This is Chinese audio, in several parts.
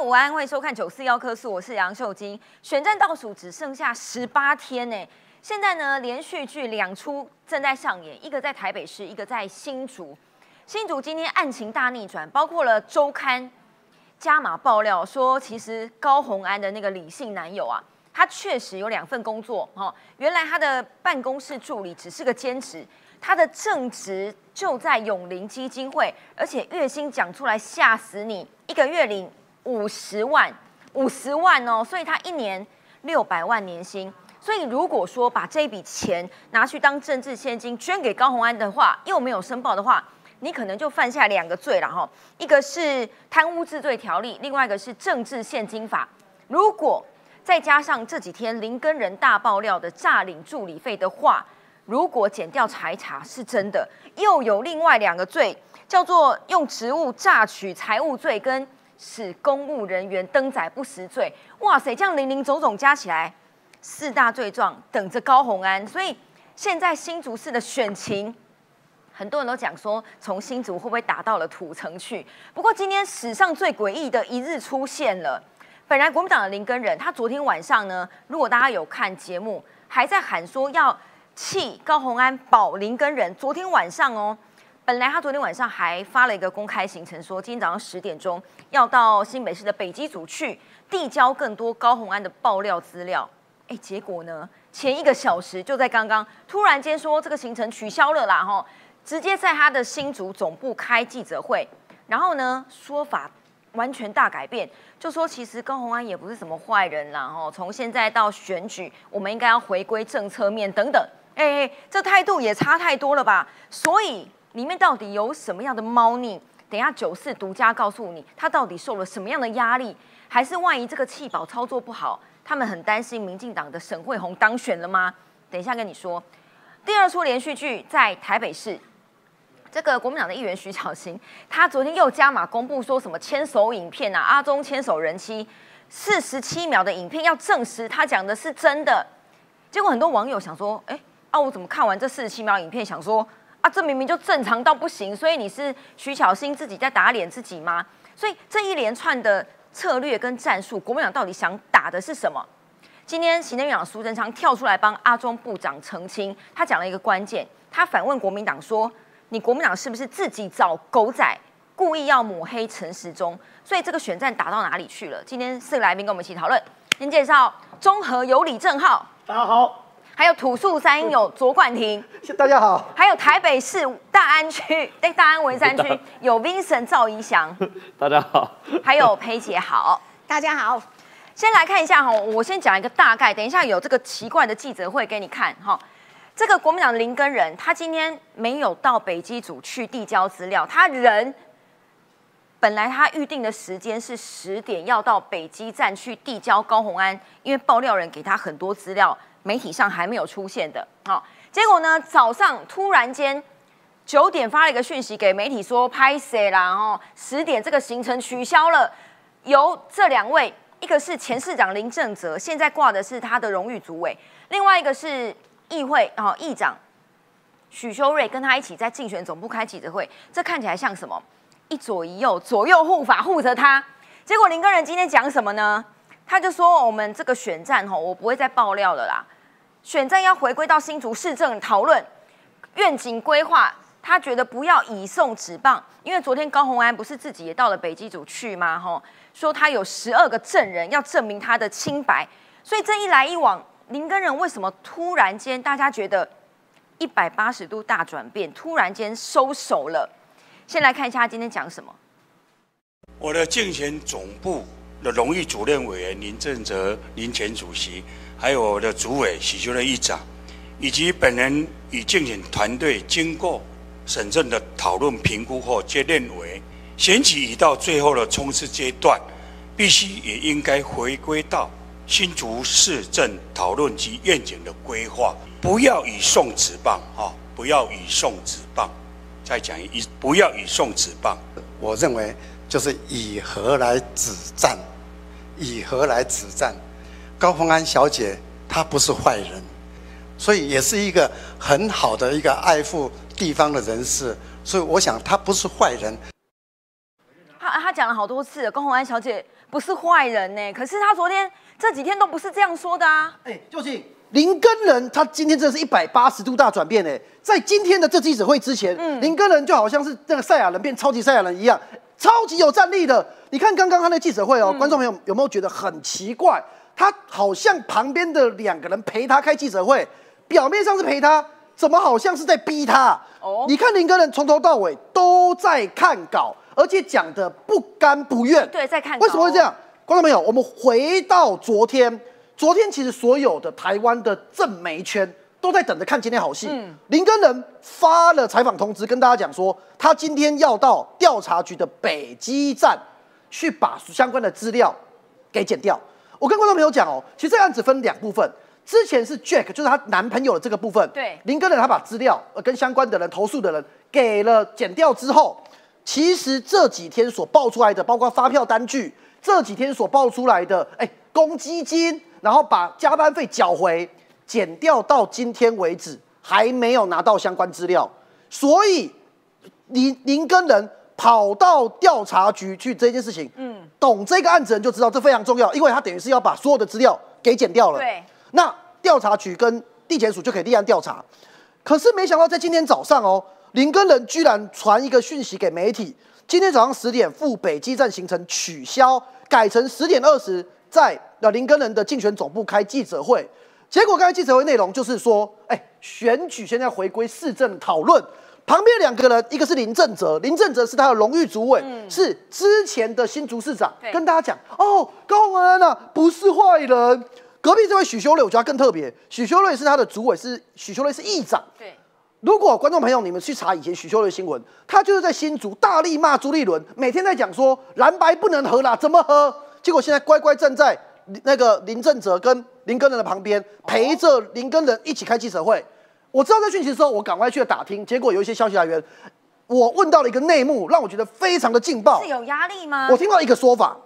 午安，欢迎收看九四幺科速，我是杨秀晶。选战倒数只剩下十八天呢，现在呢连续剧两出正在上演，一个在台北市，一个在新竹。新竹今天案情大逆转，包括了周刊加码爆料说，其实高红安的那个李姓男友啊，他确实有两份工作哦。原来他的办公室助理只是个兼职，他的正职就在永林基金会，而且月薪讲出来吓死你，一个月领。五十万，五十万哦，所以他一年六百万年薪。所以如果说把这笔钱拿去当政治现金捐给高鸿安的话，又没有申报的话，你可能就犯下两个罪了哈。一个是贪污治罪条例，另外一个是政治现金法。如果再加上这几天林根人大爆料的诈领助理费的话，如果检调查一查是真的，又有另外两个罪，叫做用职务榨取财物罪跟。使公务人员登载不实罪，哇塞，这样零零总总加起来四大罪状，等着高红安。所以现在新竹市的选情，很多人都讲说，从新竹会不会打到了土城去？不过今天史上最诡异的一日出现了。本来国民党的林根人，他昨天晚上呢，如果大家有看节目，还在喊说要弃高红安保林根人。昨天晚上哦。本来他昨天晚上还发了一个公开行程，说今天早上十点钟要到新北市的北基组去递交更多高红安的爆料资料。哎，结果呢，前一个小时就在刚刚，突然间说这个行程取消了啦，哈，直接在他的新组总部开记者会，然后呢说法完全大改变，就说其实高红安也不是什么坏人啦，哈，从现在到选举，我们应该要回归政策面等等，哎，这态度也差太多了吧，所以。里面到底有什么样的猫腻？等下九四独家告诉你，他到底受了什么样的压力？还是万一这个弃保操作不好，他们很担心民进党的沈惠宏当选了吗？等一下跟你说。第二出连续剧在台北市，这个国民党的议员徐巧芯，他昨天又加码公布说什么牵手影片啊，阿中牵手人妻四十七秒的影片，要证实他讲的是真的。结果很多网友想说，哎，啊我怎么看完这四十七秒影片，想说。啊，这明明就正常到不行，所以你是徐巧芯自己在打脸自己吗？所以这一连串的策略跟战术，国民党到底想打的是什么？今天行政院长苏贞昌跳出来帮阿中部长澄清，他讲了一个关键，他反问国民党说：“你国民党是不是自己找狗仔，故意要抹黑陈时中？所以这个选战打到哪里去了？”今天四个来宾跟我们一起讨论。先介绍中和有李正浩，大家好。还有土树山有卓冠廷，大家好。还有台北市大安区，对 大安文山区有 Vincent 赵怡翔，大家好。还有裴姐好，大家好。先来看一下哈，我先讲一个大概，等一下有这个奇怪的记者会给你看哈。这个国民党林根人，他今天没有到北基组去递交资料，他人本来他预定的时间是十点要到北基站去递交高红安，因为爆料人给他很多资料。媒体上还没有出现的，好，结果呢？早上突然间九点发了一个讯息给媒体说拍谁啦？哦，十点这个行程取消了。由这两位，一个是前市长林正泽，现在挂的是他的荣誉主委；另外一个是议会哦议长许修睿，跟他一起在竞选总部开记者会。这看起来像什么？一左一右，左右护法护着他。结果林根人今天讲什么呢？他就说：“我们这个选战吼，我不会再爆料了啦。选战要回归到新竹市政讨论愿景规划。他觉得不要以送纸棒，因为昨天高鸿安不是自己也到了北基组去吗？吼，说他有十二个证人要证明他的清白。所以这一来一往，林根人为什么突然间大家觉得一百八十度大转变，突然间收手了？先来看一下他今天讲什么。我的竞选总部。”的荣誉主任委员林正泽林前主席，还有我的主委许修的议长，以及本人与竞选团队经过审慎的讨论评估后，皆认为选举已到最后的冲刺阶段，必须也应该回归到新竹市政讨论及愿景的规划，不要以送纸棒啊！不要以送纸棒，再讲一，不要以送纸棒。我认为。就是以和来止战，以和来止战。高凤安小姐她不是坏人，所以也是一个很好的一个爱护地方的人士，所以我想她不是坏人。他他讲了好多次，高凤安小姐不是坏人呢。可是她昨天这几天都不是这样说的啊。哎，究竟林根人他今天真的是一百八十度大转变哎，在今天的这记者会之前，林根人就好像是那个赛亚人变超级赛亚人一样，超级有战力的。你看刚刚他那记者会哦，观众朋友有没有觉得很奇怪？他好像旁边的两个人陪他开记者会，表面上是陪他，怎么好像是在逼他？哦，你看林根人从头到尾都在看稿，而且讲的不甘不愿。对，在看。为什么会这样？观众朋友，我们回到昨天，昨天其实所有的台湾的政媒圈都在等着看今天好戏。嗯，林根人发了采访通知，跟大家讲说，他今天要到调查局的北基站去把相关的资料给剪掉。我跟观众朋友讲哦，其实这个案子分两部分。之前是 Jack，就是她男朋友的这个部分。对，林根人他把资料呃跟相关的人投诉的人给了剪掉之后，其实这几天所爆出来的，包括发票单据，这几天所爆出来的，哎，公积金，然后把加班费缴回，剪掉到今天为止还没有拿到相关资料，所以林林根人。跑到调查局去这件事情，嗯，懂这个案子人就知道这非常重要，因为他等于是要把所有的资料给剪掉了。对，那调查局跟地检署就可以立案调查。可是没想到在今天早上哦，林根人居然传一个讯息给媒体，今天早上十点赴北基站行程取消，改成十点二十在呃林根人的竞选总部开记者会。结果刚才记者会内容就是说，哎，选举现在回归市政讨论。旁边两个人，一个是林正哲，林正哲是他的荣誉主委，是之前的新竹市长。跟大家讲哦，高鸿安啊不是坏人。隔壁这位许修睿，我觉得更特别。许修睿是他的主委，是许修睿是议长。对，如果观众朋友你们去查以前许修睿新闻，他就是在新竹大力骂朱立伦，每天在讲说蓝白不能合啦，怎么合？结果现在乖乖站在那个林正哲跟林根人的旁边，陪着林根人一起开记者会。我知道这讯息的时候，我赶快去了打听，结果有一些消息来源，我问到了一个内幕，让我觉得非常的劲爆。是有压力吗？我听到一个说法，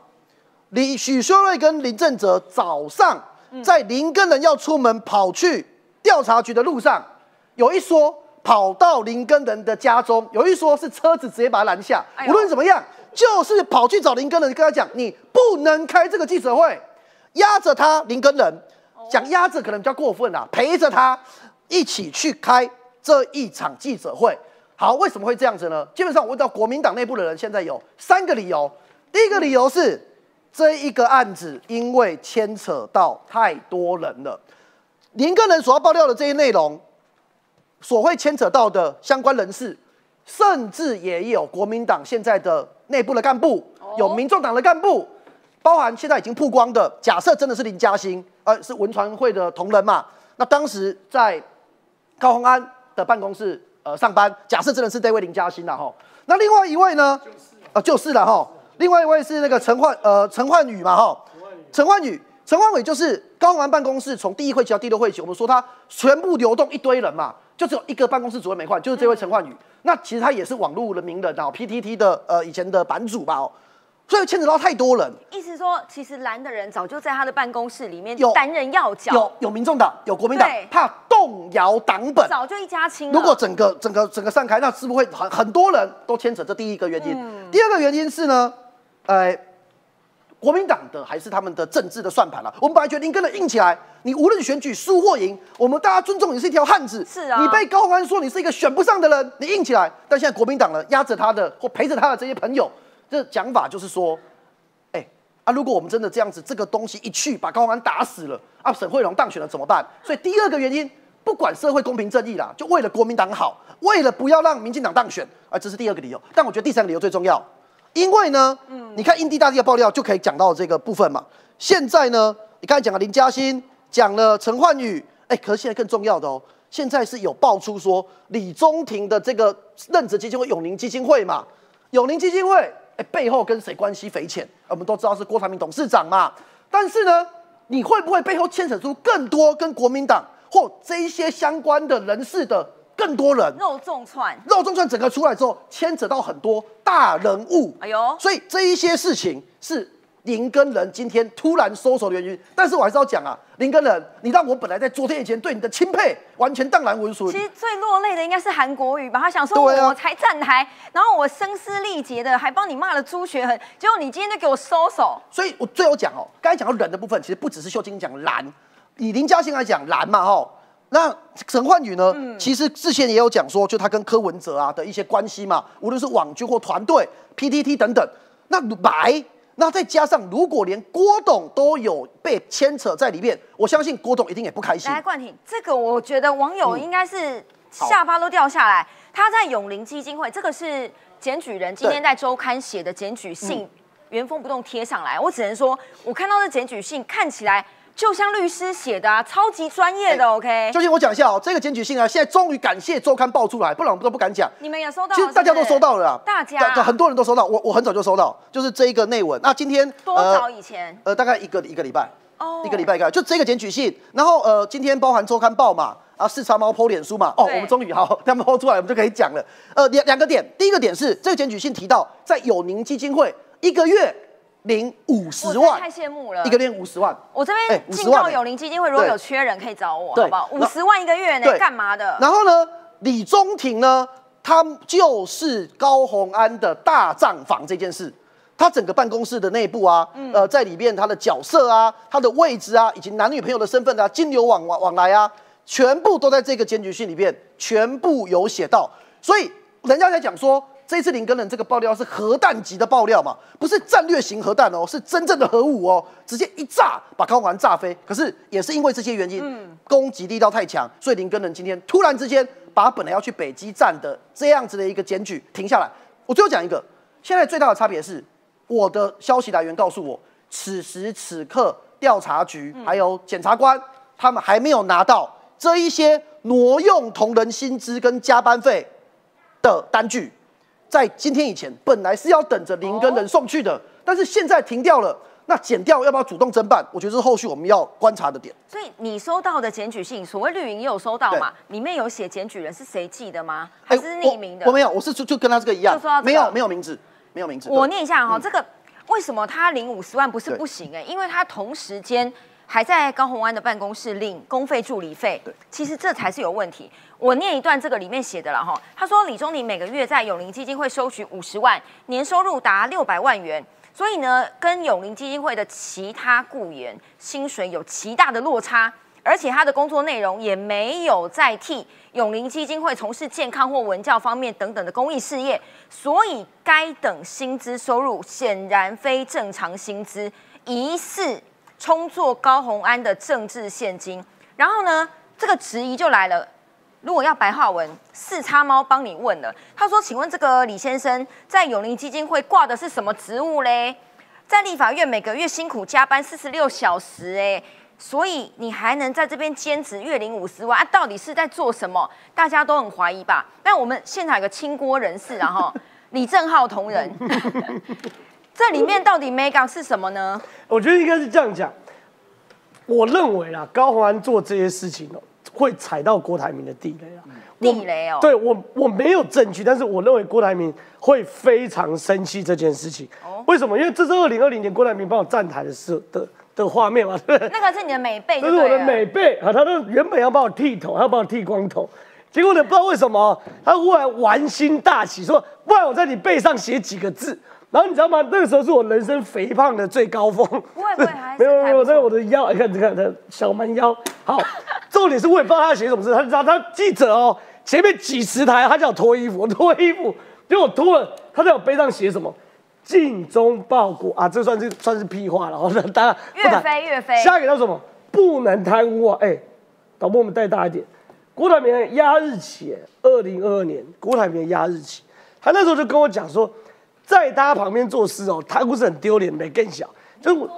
李许修睿跟林正哲早上在林根人要出门跑去调查局的路上，有一说跑到林根人的家中，有一说是车子直接把他拦下。无论怎么样，就是跑去找林根人，跟他讲你不能开这个记者会，压着他林根人，讲压着可能比较过分啊，陪着他。一起去开这一场记者会，好，为什么会这样子呢？基本上我问到国民党内部的人，现在有三个理由。第一个理由是这一个案子因为牵扯到太多人了，林个人所要爆料的这些内容，所会牵扯到的相关人士，甚至也有国民党现在的内部的干部，有民众党的干部，包含现在已经曝光的，假设真的是林嘉欣，呃，是文传会的同仁嘛？那当时在。高鸿安的办公室，呃，上班。假设真的是这位林嘉欣了哈，那另外一位呢？啊，就是了哈。另外一位是那个陈焕，呃，陈焕宇嘛哈。陈焕宇，陈焕宇就是高鸿安办公室从第一会期到第六会期，我们说他全部流动一堆人嘛，就只有一个办公室主任没换，就是这位陈焕宇。那其实他也是网络的名人啊，PTT 的呃以前的版主吧。所以牵扯到太多人，意思说，其实蓝的人早就在他的办公室里面担任要角，有有民众党，有国民党，怕动摇党本，早就一家亲。如果整个整个整个散开，那是不是会很很多人都牵扯？这第一个原因。第二个原因是呢，呃，国民党的还是他们的政治的算盘了。我们本来决定跟着硬起来，你无论选举输或赢，我们大家尊重你是一条汉子。是啊，你被高鸿安说你是一个选不上的人，你硬起来。但现在国民党呢，压着他的或陪着他的这些朋友。这讲法就是说，哎啊，如果我们真的这样子，这个东西一去把高安打死了啊，沈惠荣当选了怎么办？所以第二个原因，不管社会公平正义啦，就为了国民党好，为了不要让民进党当选啊，这是第二个理由。但我觉得第三个理由最重要，因为呢，嗯，你看印地大地的爆料就可以讲到这个部分嘛。现在呢，你刚才讲了林嘉欣，讲了陈焕宇，哎，可是现在更重要的哦，现在是有爆出说李宗廷的这个任职基金会永宁基金会嘛，永宁基金会。哎，背后跟谁关系匪浅？我们都知道是郭台铭董事长嘛。但是呢，你会不会背后牵扯出更多跟国民党或这一些相关的人士的更多人？肉粽串，肉粽串整个出来之后，牵扯到很多大人物。哎呦，所以这一些事情是林根人今天突然收手的原因。但是我还是要讲啊，林根人，你让我本来在昨天以前对你的钦佩完全荡然无存其。实最落泪的应该是韩国瑜吧，他想说我才站台，然后我声嘶力竭的还帮你骂了朱学恒，结果你今天就给我收手。所以我最后讲哦，刚才讲到人的部分，其实不只是秀晶讲蓝，以林嘉欣来讲蓝嘛哈。那陈焕宇呢？其实之前也有讲说，就他跟柯文哲啊的一些关系嘛，无论是网军或团队、PTT 等等。那白，那再加上如果连郭董都有被牵扯在里面，我相信郭董一定也不开心。来，冠廷，这个我觉得网友嗯应该是下巴都掉下来。他在永林基金会，这个是检举人今天在周刊写的检举信，原封不动贴上来。我只能说，我看到这检举信看起来就像律师写的啊，超级专业的。OK，究竟我讲一下哦，这个检举信啊，现在终于感谢周刊爆出来，不然我们都不敢讲。你们也收到了其实大家都收到了啦，大家很多人都收到，我我很早就收到，就是这一个内文。那今天多早以前？呃，大概一个一个礼拜，哦一个礼拜一个，就这个检举信。然后呃，今天包含周刊报嘛，啊，四叉猫 PO 脸书嘛，哦，我们终于好，他们 PO 出来，我们就可以讲了。呃，两两个点，第一个点是这个检举信提到，在友宁基金会一个月领五十万太，羡慕了。一个月五十万。我这哎边50万哎进到友林基金会，如果有缺人可以找我，好不好？五十万一个月呢对，干嘛的？然后呢，李宗廷呢，他就是高鸿安的大账房这件事，他整个办公室的内部啊，嗯呃，在里面他的角色啊、他的位置啊，以及男女朋友的身份啊、金流往往往来啊，全部都在这个检举信里面，全部有写到。所以人家在讲说，这次林根人这个爆料是核弹级的爆料嘛，不是战略型核弹哦，是真正的核武哦，直接一炸把高环炸飞。可是也是因为这些原因，攻击力道太强，所以林根人今天突然之间把本来要去北基站的这样子的一个检举停下来。我最后讲一个，现在最大的差别是，我的消息来源告诉我，此时此刻调查局还有检察官他们还没有拿到这一些挪用同仁薪资跟加班费的单据，在今天以前本来是要等着林跟人送去的，但是现在停掉了。那减掉要不要主动侦办？我觉得这是后续我们要观察的点。所以你收到的检举信，所谓绿营也有收到嘛？里面有写检举人是谁寄的吗？还是哎匿名的？我我没有，我是就就跟他这个一样没有没有名字，没有名字。我念一下哈、这个为什么他领五十万不是不行哎、因为他同时间还在高鸿安的办公室领公费助理费对，其实这才是有问题。我念一段这个里面写的了哈，他说李宗宁每个月在永林基金会收取五十万，年收入达六百万元。所以呢，跟永林基金会的其他雇员薪水有极大的落差，而且他的工作内容也没有在替永林基金会从事健康或文教方面等等的公益事业，所以该等薪资收入显然非正常薪资，疑似充作高鸿安的政治现金。然后呢，这个质疑就来了。如果要白话文，四叉猫帮你问了。他说：“请问这个李先生在永林基金会挂的是什么职务嘞？在立法院每个月辛苦加班四十六小时，哎，所以你还能在这边兼职月领五十万啊？到底是在做什么？大家都很怀疑吧？但我们现场有个清锅人士，然后李正浩同仁，这里面到底 mega 是什么呢？我觉得应该是这样讲。我认为啊，高鸿安做这些事情哦，会踩到郭台铭的地雷啊。地雷哦对我我没有证据，但是我认为郭台铭会非常生气这件事情。哦为什么？因为这是二零二零年郭台铭帮我站台的时候的的画面嘛，对不对？那个是你的美背这是我的。美背啊，他都原本要帮我剃头，他要帮我剃光头，结果呢，不知道为什么，他忽然玩心大起，说不然我在你背上写几个字。然后你知道吗？那个时候是我人生肥胖的最高峰。不会不会还没有 没有，这个我的腰，你看你看他小蛮腰。好，重点是我也不知道他写什么字，他他他记者哦，前面几十台，他叫我脱衣服，我 脱衣服，结果我脱了，他在我背上写什么？尽忠报国啊，这算是算是屁话了，然后大家不岳谈飞岳飞下一个叫什么？不能贪污啊！哎，导播我们带大一点。郭台铭的压日期，二零二二年，郭台铭的压日期，他那时候就跟我讲说，在他旁边做事哦，贪污是很丢脸的，更小，就是我。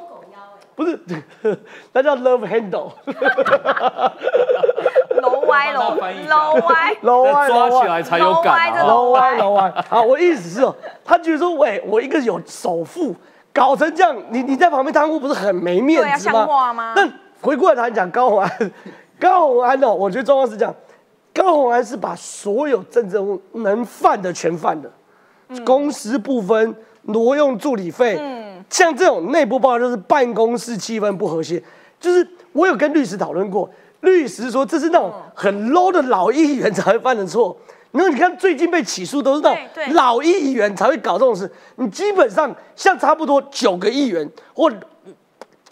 不是，那叫 love handle，楼歪楼楼歪，楼歪抓起来才有感啊！楼歪楼歪。好，我意思是哦，他觉得说，喂，我一个有首富，搞成这样，你你在旁边贪污，不是很没面子吗？那回过来谈讲高宏安，高宏安哦，我觉得状况是这样，高宏安是把所有政治人物能犯的全犯的，公私不分，挪用助理费，像这种内部报告就是办公室气氛不和谐，就是我有跟律师讨论过，律师说这是那种很 low 的老议员才会犯的错。然后你看最近被起诉都是那种老议员才会搞这种事，你基本上像差不多九个议员或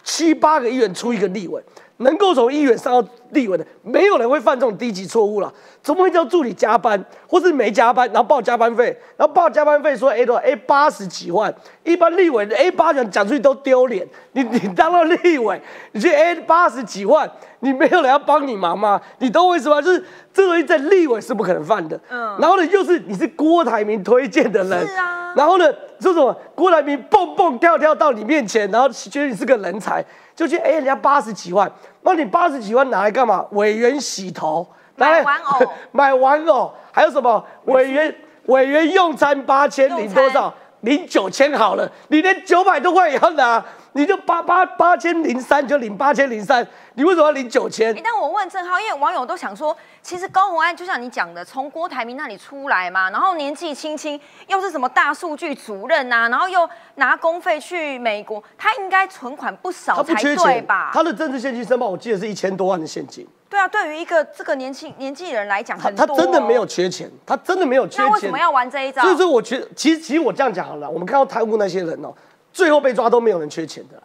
七八个议员出一个立委，能够从议员上到立委的，没有人会犯这种低级错误了。怎么会叫助理加班，或是没加班，然后报加班费，然后报加班费说 A 多少 A 八十几万，一般立委的 A 八讲讲出去都丢脸。你你当了立委，你去 A 八十几万，你没有人要帮你忙吗？你懂我意思吗？就是这东西在立委是不可能犯的。嗯，然后呢，又是你是郭台铭推荐的人，是啊然后呢，这种郭台铭蹦蹦跳跳到你面前，然后觉得你是个人才，就去哎人家八十几万，那你八十几万拿来干嘛？委员洗头，拿来买玩偶买玩偶，还有什么委员委员用餐八千用餐领多少？领九千好了，你连九百多块也要拿，你就八八八千零三就领八千零三，你为什么要领九千诶？但我问郑浩，因为网友都想说，其实高鸿安就像你讲的，从郭台铭那里出来嘛，然后年纪轻轻，又是什么大数据主任呐、然后又拿公费去美国，他应该存款不少才对吧？他的政治现金申报我记得是一千多万的现金，对啊，对于一个这个年轻年纪人来讲，他很多、他真的没有。缺钱，他真的没有缺钱那为什么。要玩这一招？所以说，我觉得其实其实我这样讲好了，我们看到贪污那些人哦，最后被抓都没有人缺钱的啦，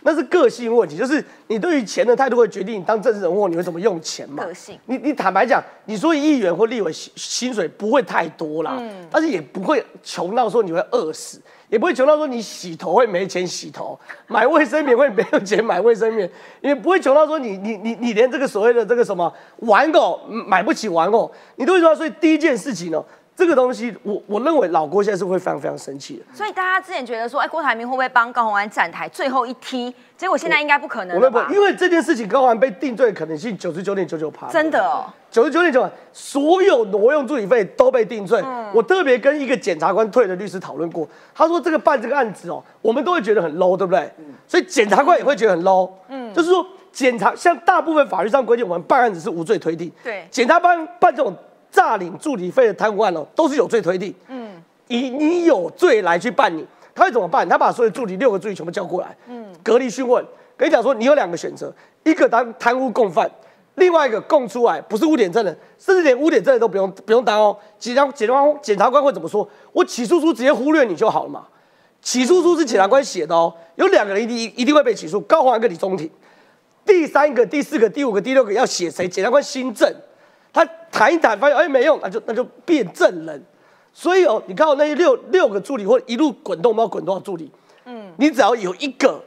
那是个性问题，就是你对于钱的态度会决定你当政治人物你会怎么用钱嘛。个性你你坦白讲，你说议员或立委薪薪水不会太多啦，但是也不会穷到说你会饿死，也不会穷到说你洗头会没钱洗头，买卫生棉会没有钱买卫生棉，也不会穷到说你你你你连这个所谓的这个什么玩偶买不起玩偶，你都会说，所以第一件事情呢，这个东西我我认为老郭现在是会非常非常生气的。所以大家之前觉得说，哎，郭台铭会不会帮高虹安站台，最后一踢？结果现在应该不可能了吧我认为，？因为这件事情高环被定罪的可能性九十九点九九趴，真的哦，九十九点九，所有挪用助理费都被定罪。我特别跟一个检察官退的律师讨论过，他说这个办这个案子哦，我们都会觉得很 low，对不对？所以检察官也会觉得很 low。嗯，就是说检察像大部分法律上规定，我们办案子是无罪推定。对检察官办这种诈领助理费的贪污案哦，都是有罪推定。嗯，以你有罪来去办你，他会怎么办？他把所有助理六个助理全部叫过来，嗯，隔离讯问，跟你讲说你有两个选择，一个当贪污共犯，另外一个供出来不是污点证人，甚至连污点证人都不用不用当哦。检察检察官检察官会怎么说？我起诉书直接忽略你就好了嘛。起诉书是检察官写的哦，有两个人一定一定会被起诉，高宏安跟李宗廷。第三个、第四个、第五个、第六个要写谁？检察官新政，他谈一谈，发现哎没用，那就那就变证人。所以哦，你看我那些六六个助理或一路滚动，不知道滚多少助理，嗯，你只要有一个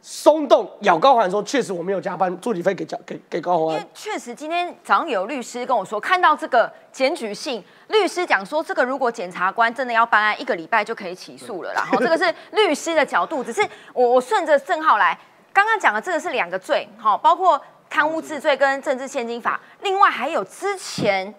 松动咬高环说，确实我没有加班，助理费给加给给高宏安因为。确实今天早上有律师跟我说，看到这个检举信，律师讲说，这个如果检察官真的要办案，一个礼拜就可以起诉了啦。然 后这个是律师的角度，只是我我顺着正浩来，刚刚讲的这个是两个罪，好，包括贪污治罪跟政治现金法，另外还有之前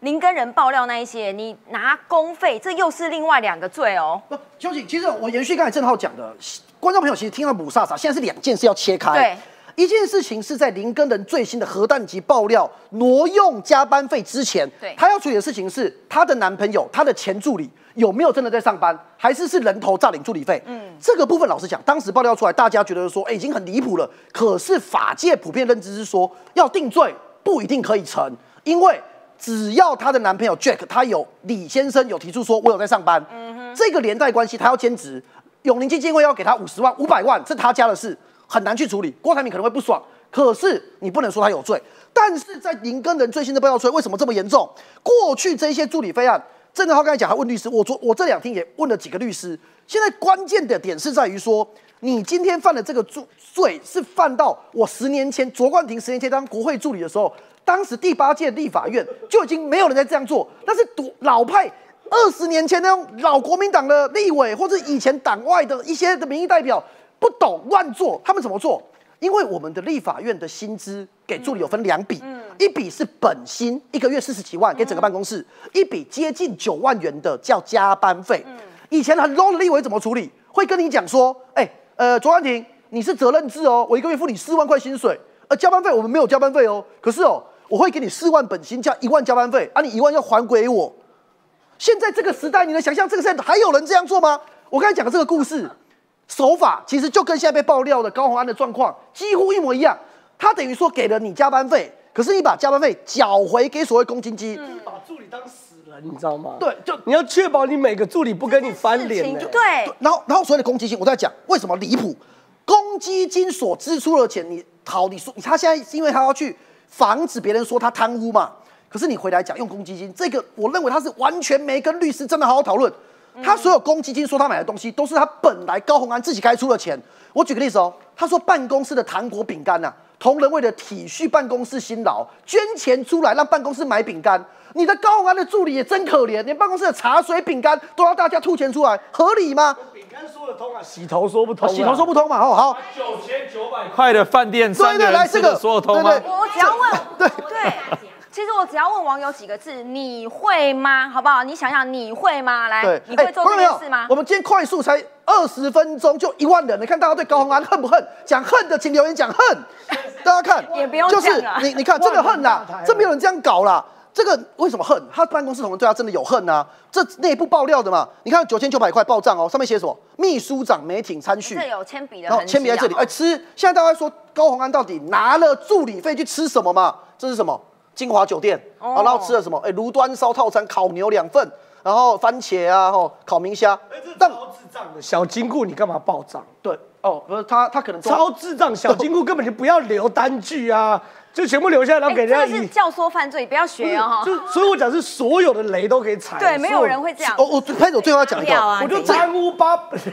您跟人爆料那一些，你拿公费，这又是另外两个罪哦。不，邱景，其实我延续刚才郑浩讲的，观众朋友其实听到母萨萨，现在是两件事要切开。对，一件事情是在林根人最新的核弹级爆料挪用加班费之前，对。她要处理的事情是她的男朋友、她的前助理有没有真的在上班，还是是人头诈领助理费？嗯，这个部分老实讲，当时爆料出来，大家觉得说，哎、已经很离谱了。可是法界普遍认知是说，要定罪不一定可以成，因为只要她的男朋友 Jack 他有李先生有提出说我有在上班，这个连带关系他要兼职，永宁基金会要给他五十万、五百万，是他家的事，很难去处理。郭台铭可能会不爽，可是你不能说他有罪。但是在林根人最新的爆料出来，为什么这么严重？过去这些助理费案，郑正浩刚才讲，他问律师，我昨我这两天也问了几个律师。现在关键的点是在于说，你今天犯的这个罪罪是犯到我十年前卓冠廷十年前当国会助理的时候，当时第八届立法院就已经没有人在这样做，那是独老派。二十年前那种老国民党的立委，或者以前党外的一些的民意代表，不懂乱做，他们怎么做？因为我们的立法院的薪资给助理有分两笔，一笔是本薪，一个月四十几万给整个办公室；一笔接近九万元的叫加班费。以前很 low 的立委怎么处理？会跟你讲说，哎、呃，卓安婷，你是责任制哦，我一个月付你四万块薪水，呃，加班费我们没有加班费哦，可是哦，我会给你四万本薪加一万加班费，啊，你一万要还给我。现在这个时代，你能想象这个时代还有人这样做吗？我刚才讲的这个故事，手法其实就跟现在被爆料的高鸿安的状况几乎一模一样。他等于说给了你加班费，可是你把加班费缴回给所谓公积金，把助理当死人，你知道吗？对，就你要确保你每个助理不跟你翻脸呢事情。对，然后，然后所谓的公积金，我在讲为什么离谱。公积金所支出的钱，你好，你说他现在是因为他要去防止别人说他贪污嘛？可是你回来讲用公积金，这个我认为他是完全没跟律师真的好好讨论。他所有公积金说他买的东西，都是他本来高鸿安自己该出的钱。我举个例子哦，他说办公室的糖果饼干呐，同仁为了体恤办公室辛劳，捐钱出来让办公室买饼干。你的高鸿安的助理也真可怜，连办公室的茶水、饼干都要大家吐钱出来，合理吗？饼干说得通啊，洗头说不通、洗头说不通嘛，哦好，九千九百块的饭店，三个对对来这个说得通吗对？对我只要问，对 对，其实我只要问网友几个字，你会吗？好不好？你想想，你会吗？来，，你会做这哎观众朋友件事吗我？们今天快速才二十分钟就一万人，你看大家对高鸿安 恨不恨？讲恨的请留言讲恨，大家看，也不用就是你你看真的恨啦万人大台，这没有人这样搞啦。这个为什么恨？他办公室同仁对他真的有恨啊！这内部爆料的嘛，你看九千九百块报账哦，上面写什么？秘书长梅挺参叙，这有铅笔的然后痕迹签名在这里，啊哎，吃。现在大家说高鸿安到底拿了助理费去吃什么嘛？这是什么？金华酒店，然后吃了什么？哎，炉端烧套餐，烤牛两份，然后番茄啊，吼，烤明虾。但超智障的小金库，你干嘛爆账？对哦，不是他，他可能超智障，小金库根本就不要留单据啊，就全部留下来，然后哎，给人家以。这是教唆犯罪，不要学哦。就所以我讲是所有的雷都可以踩，对，没有人会这样。哦，我拍手最后要讲一个，我就贪污八，不是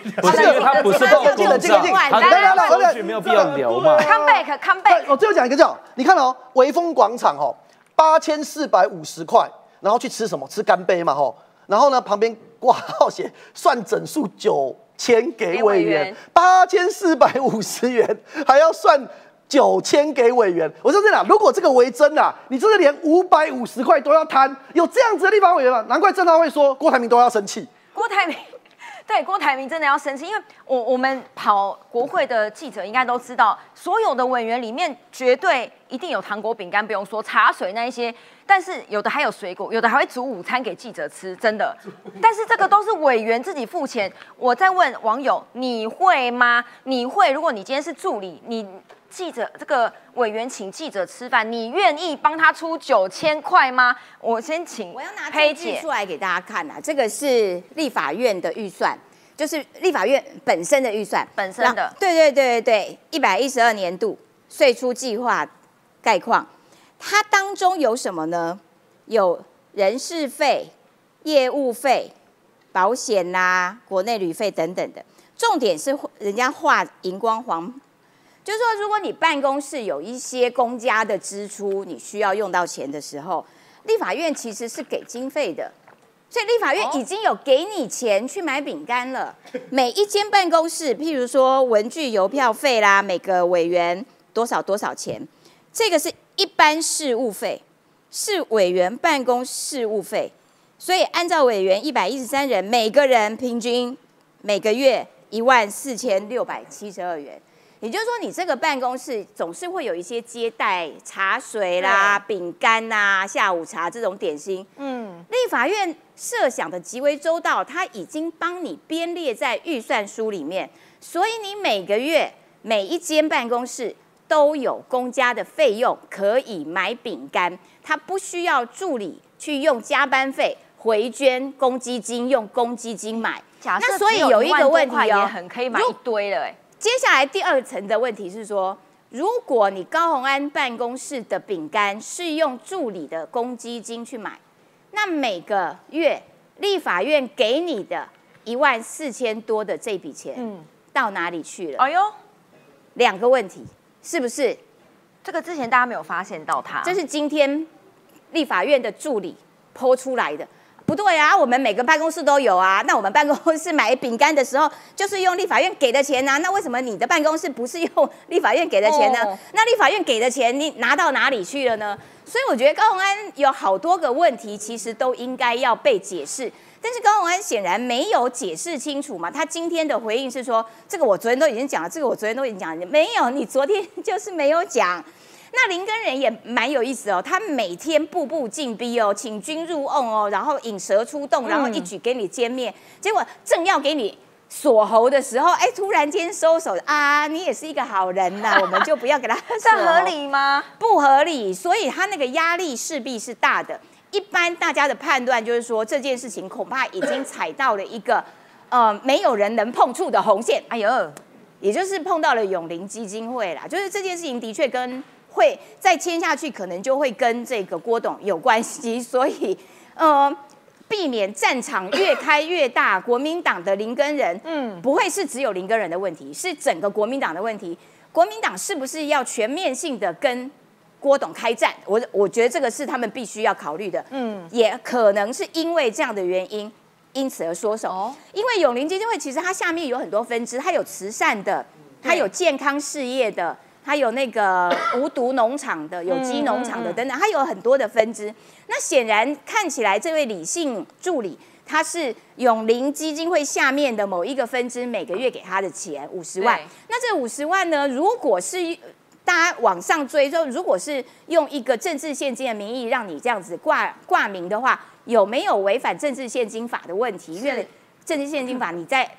他不是报进了公账来来来来根本没有必要留嘛。Come back, come 对 back。我最后讲一个叫，你看哦，威风广场哦，八千四百五十块，然后去吃什么？吃干杯嘛吼，然后呢旁边挂号写算整数九千给委员员，八千四百五十元还要算。九千给委员，我说真的啊，如果这个为真啊，你真的连五百五十块都要贪，有这样子的立法委员吗？难怪郑大会说郭台铭都要生气。郭台铭，对郭台铭真的要生气，因为我我们跑国会的记者应该都知道，所有的委员里面绝对一定有糖果、饼干，不用说茶水那一些，但是有的还有水果，有的还会煮午餐给记者吃，真的。但是这个都是委员自己付钱。我在问网友，你会吗？你会？如果你今天是助理，你记者这个委员请记者吃饭，你愿意帮他出九千块吗？我先请我要拿黑据出。来给大家看啊，这个是立法院的预算，就是立法院本身的预算，本身的对对对对对，一百一十二年度税出计划概况，它当中有什么呢？有人事费、业务费、保险啦、国内旅费等等的。重点是人家画荧光黄，就是说，如果你办公室有一些公家的支出，你需要用到钱的时候，立法院其实是给经费的。所以立法院已经有给你钱去买饼干了。每一间办公室，譬如说文具、邮票费啦，每个委员多少多少钱，这个是一般事务费，是委员办公事务费。所以按照委员一百一十三人，每个人平均每个月一万四千六百七十二元。也就是说，你这个办公室总是会有一些接待茶水啦、饼干呐、下午茶这种点心。嗯，立法院设想的极为周到，它已经帮你编列在预算书里面，所以你每个月每一间办公室都有公家的费用可以买饼干，它不需要助理去用加班费回捐公积金，用公积金买。假设那所以有有一个问题哦很可以买一堆了，哎，接下来第二层的问题是说，如果你高鸿安办公室的饼干是用助理的公积金去买，那每个月立法院给你的一万四千多的这笔钱，嗯，到哪里去了？哎呦，两个问题，是不是？这个之前大家没有发现到它，这是今天立法院的助理剖出来的。不对啊，我们每个办公室都有啊。那我们办公室买饼干的时候，就是用立法院给的钱呐、那为什么你的办公室不是用立法院给的钱呢？哦那立法院给的钱，你拿到哪里去了呢？所以我觉得高鸿安有好多个问题，其实都应该要被解释。但是高鸿安显然没有解释清楚嘛。他今天的回应是说，这个我昨天都已经讲了，这个我昨天都已经讲了，没有，你昨天就是没有讲。那林根人也蛮有意思哦，他每天步步进逼哦，请君入瓮哦，然后引蛇出洞，然后一举给你歼灭，结果正要给你锁喉的时候，哎，突然间收手啊，你也是一个好人呐，我们就不要给他这合理吗？不合理，所以他那个压力势必是大的。一般大家的判断就是说，这件事情恐怕已经踩到了一个呃没有人能碰触的红线。哎呦，也就是碰到了永林基金会啦，就是这件事情的确跟会再签下去，可能就会跟这个郭董有关系，所以呃。避免战场越开越大，国民党的林根人，嗯，不会是只有林根人的问题，是整个国民党的问题。国民党是不是要全面性的跟郭董开战？我我觉得这个是他们必须要考虑的，嗯，也可能是因为这样的原因，因此而缩手。因为永林基金会其实它下面有很多分支，它有慈善的，它有健康事业的。它有那个 无毒农场的、有机农场的等等，它有很多的分支。那显然看起来，这位李姓助理他是永林基金会下面的某一个分支，每个月给他的钱五十万。那这五十万呢？如果是大家往上追，就如果是用一个政治现金的名义让你这样子挂挂名的话，有没有违反政治现金法的问题？因为政治现金法你在。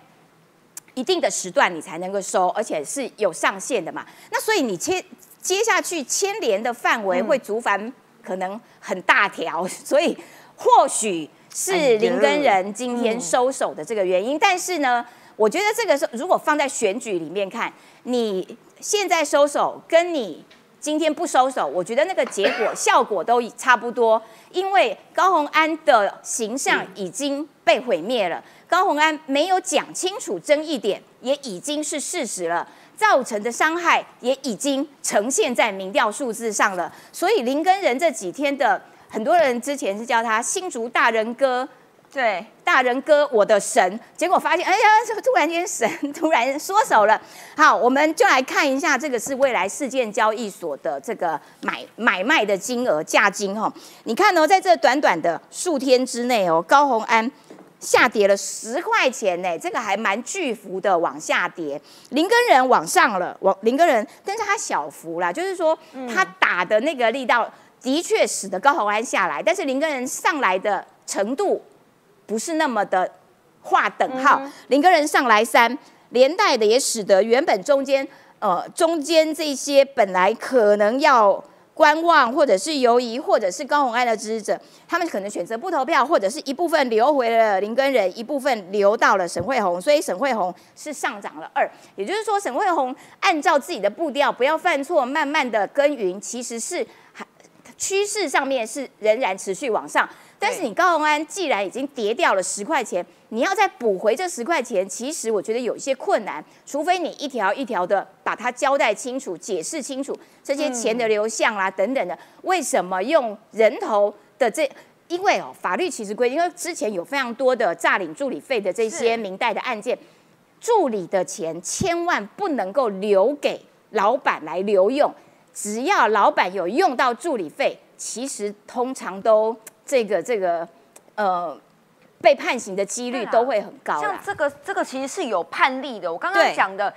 一定的时段你才能够收，而且是有上限的嘛。那所以你接接下去牵连的范围会足繁可能很大条，所以或许是林根人今天收手的这个原因。但是呢，我觉得这个是如果放在选举里面看，你现在收手跟你今天不收手，我觉得那个结果效果都差不多，因为高鸿安的形象已经被毁灭了。高鸿安没有讲清楚争议点，也已经是事实了，造成的伤害也已经呈现在民调数字上了。所以林根仁这几天的很多人之前是叫他新竹大人哥，对，大人哥我的神，结果发现哎呀，这突然间神突然缩手了。好，我们就来看一下这个是未来事件交易所的这个买买卖的金额价金哈。你看哦，在这短短的数天之内哦，高鸿安。下跌了十块钱呢，这个还蛮巨幅的往下跌。林根人往上了，往林根人，但是他小幅啦，就是说他打的那个力道的确使得高鸿安下来，但是林根人上来的程度不是那么的划等号。林根人上来三，连带的也使得原本中间呃中间这些本来可能要。观望，或者是犹疑，或者是高鸿安的支持者，他们可能选择不投票，或者是一部分留回了林根人，一部分留到了沈惠宏，所以沈惠宏是上涨了二。也就是说，沈惠宏按照自己的步调，不要犯错，慢慢的耕耘，其实是还趋势上面是仍然持续往上。但是你高鸿安既然已经跌掉了十块钱，你要再补回这十块钱，其实我觉得有一些困难，除非你一条一条的把它交代清楚、解释清楚这些钱的流向啦等等的，为什么用人头的这？因为哦，法律其实规定，因为之前有非常多的诈领助理费的这些明代的案件，助理的钱千万不能够留给老板来留用，只要老板有用到助理费，其实通常都。这个这个呃，被判刑的几率都会很高。像这个这个其实是有判例的。我刚刚讲的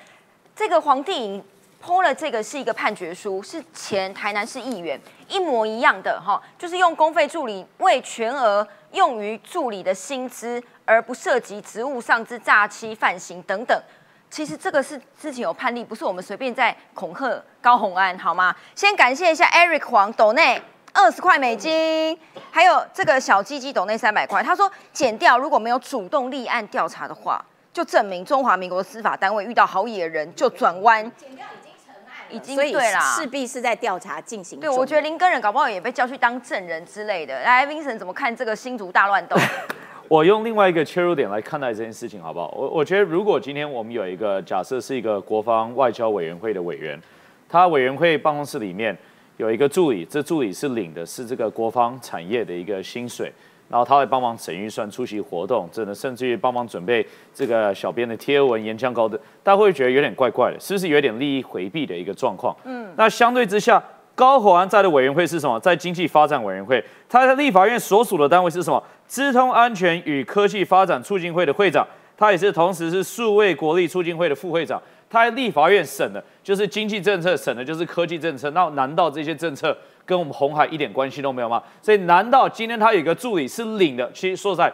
这个黄帝颖剖了这个是一个判决书，是前台南市议员一模一样的哈，就是用公费助理为全额用于助理的薪资，而不涉及职务上之诈欺犯刑等等。其实这个是之前有判例，不是我们随便在恐吓高红安好吗？先感谢一下 Eric 黄斗内。二十块美金，还有这个小鸡鸡抖那三百块。他说，减掉如果没有主动立案调查的话，就证明中华民国司法单位遇到好野人就转弯。减掉已经成案，已经对啦，势必是在调查进行。对，我觉得林根人搞不好也被叫去当证人之类的。来，Vincent 怎么看这个新竹大乱斗？我用另外一个切入点来看待这件事情，好不好？我我觉得，如果今天我们有一个假设是一个国防外交委员会的委员，他委员会办公室里面。有一个助理，这助理是领的是这个国防产业的一个薪水，然后他会帮忙审预算、出席活动，真的甚至于帮忙准备这个小编的贴文、演讲稿的，大家会觉得有点怪怪的，是不是有点利益回避的一个状况？嗯，那相对之下，高鸿安在的委员会是什么？在经济发展委员会，他在立法院所属的单位是什么？资通安全与科技发展促进会的会长，他也是同时是数位国力促进会的副会长。他在立法院审的，就是经济政策，审的就是科技政策。那难道这些政策跟我们红海一点关系都没有吗？所以难道今天他有一个助理是领的？其实说实在，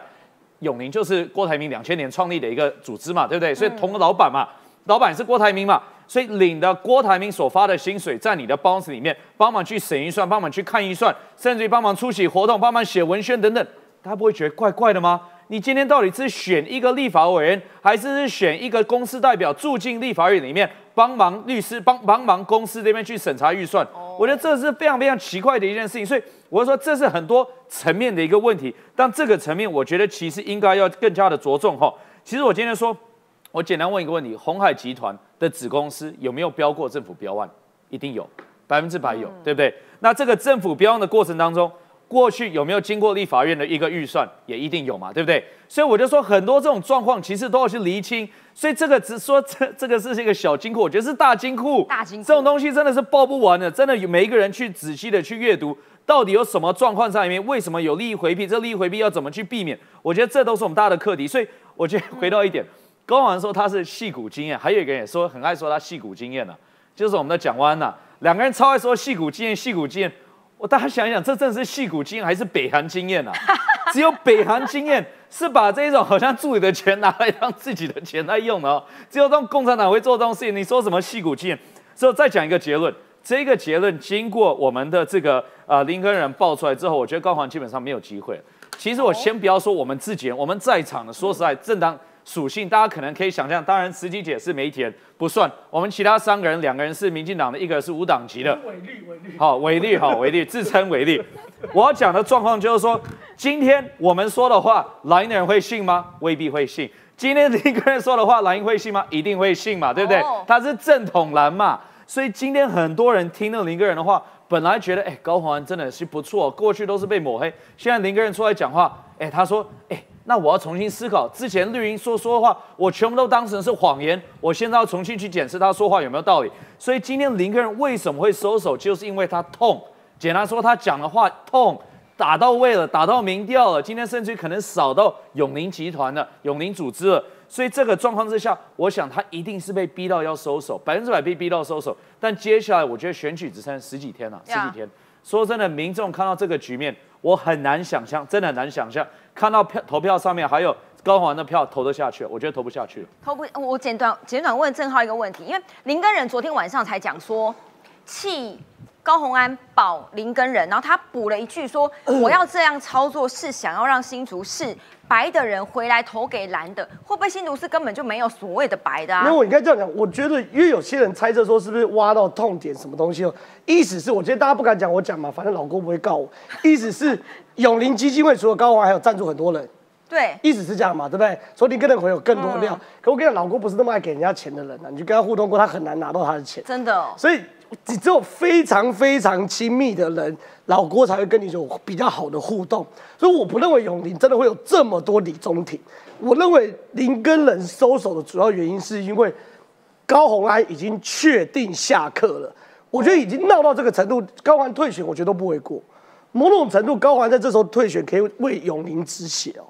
永宁就是郭台铭两千年创立的一个组织嘛，对不对？所以同个老板嘛，老板是郭台铭嘛，所以领的郭台铭所发的薪水，在你的包子里面帮忙去审预算，帮忙去看预算，甚至于帮忙出席活动，帮忙写文宣等等，大家不会觉得怪怪的吗？你今天到底是选一个立法委员，还是是选一个公司代表住进立法院里面帮忙律师帮帮忙公司这边去审查预算？我觉得这是非常非常奇怪的一件事情，所以我说这是很多层面的一个问题。但这个层面，我觉得其实应该要更加的着重哈。其实我今天说，我简单问一个问题：红海集团的子公司有没有标过政府标案？一定有，百分之百有，对不对？那这个政府标案的过程当中，过去有没有经过立法院的一个预算？也一定有嘛，对不对？所以我就说，很多这种状况其实都要去厘清。所以这个只说这 这个是一个小金库，我觉得是大金库。大金库这种东西真的是报不完的，真的有每一个人去仔细的去阅读，到底有什么状况在里面？为什么有利益回避？这利益回避要怎么去避免？我觉得这都是我们大的课题。所以我觉得回到一点，高王说他是戏骨经验，还有一个人也说很爱说他戏骨经验呢、就是我们的蒋万呐、两个人超爱说戏骨经验，戏骨经验。我大家想一想，这真的是戏骨经验还是北韩经验啊？只有北韩经验是把这种好像助理的钱拿来当自己的钱来用的哦。只有当共产党会做这种事情，你说什么戏骨经验？之后再讲一个结论，这个结论经过我们的这个呃林根人爆出来之后，我觉得高环基本上没有机会。其实我先不要说我们自己人，我们在场的，说实在，正当属性，大家可能可以想象，当然司机姐是媒体人不算，我们其他三个人，两个人是民进党的，一个是无党籍的，伟绿伟绿，好，伟力，好，伟力，自称伟力。我要讲的状况就是说，今天我们说的话，蓝营的人会信吗？未必会信。今天林个人说的话，蓝营会信吗？一定会信嘛，对不对哦？他是正统蓝嘛，所以今天很多人听了林个人的话，本来觉得，哎，高虹安真的是不错，过去都是被抹黑，现在林个人出来讲话，哎，他说，哎。那我要重新思考之前绿营说说的话，我全部都当成是谎言。我现在要重新去检视他说话有没有道理。所以今天林个人为什么会收手，就是因为他痛。简单说，他讲的话痛，打到位了，打到民调了。今天甚至于可能扫到永宁集团了，永宁组织了。所以这个状况之下，我想他一定是被逼到要收手，百分之百被逼到收手。但接下来，我觉得选举只剩十几天了，十几天。说真的，民众看到这个局面，我很难想象，真的很难想象，看到票投票上面还有高环的票投得下去，我觉得投不下去了。投不，我简短简短问郑浩一个问题，因为林根仁昨天晚上才讲说气高虹安保林根人，然后他补了一句说，我要这样操作是想要让新竹是白的人回来投给蓝的，会不会新竹市根本就没有所谓的白的啊因为？我应该这样讲，我觉得因为有些人猜测说是不是挖到痛点什么东西哦，意思是我觉得大家不敢讲，我讲嘛，反正老郭不会告我。意思是永林基金会除了高华，还有赞助很多人，对，意思是这样嘛，对不对？所以你跟人会有更多料。可我跟你讲，老郭不是那么爱给人家钱的人啊，你就跟他互动过，他很难拿到他的钱。真的哦，所以你只有非常非常亲密的人，老郭才会跟你有比较好的互动。所以我不认为永林真的会有这么多李中庭。我认为林跟人收手的主要原因是因为高洪安已经确定下课了，我觉得已经闹到这个程度，高虹安退选，我觉得都不为过。某种程度，高虹安在这时候退选，可以为永林止血哦。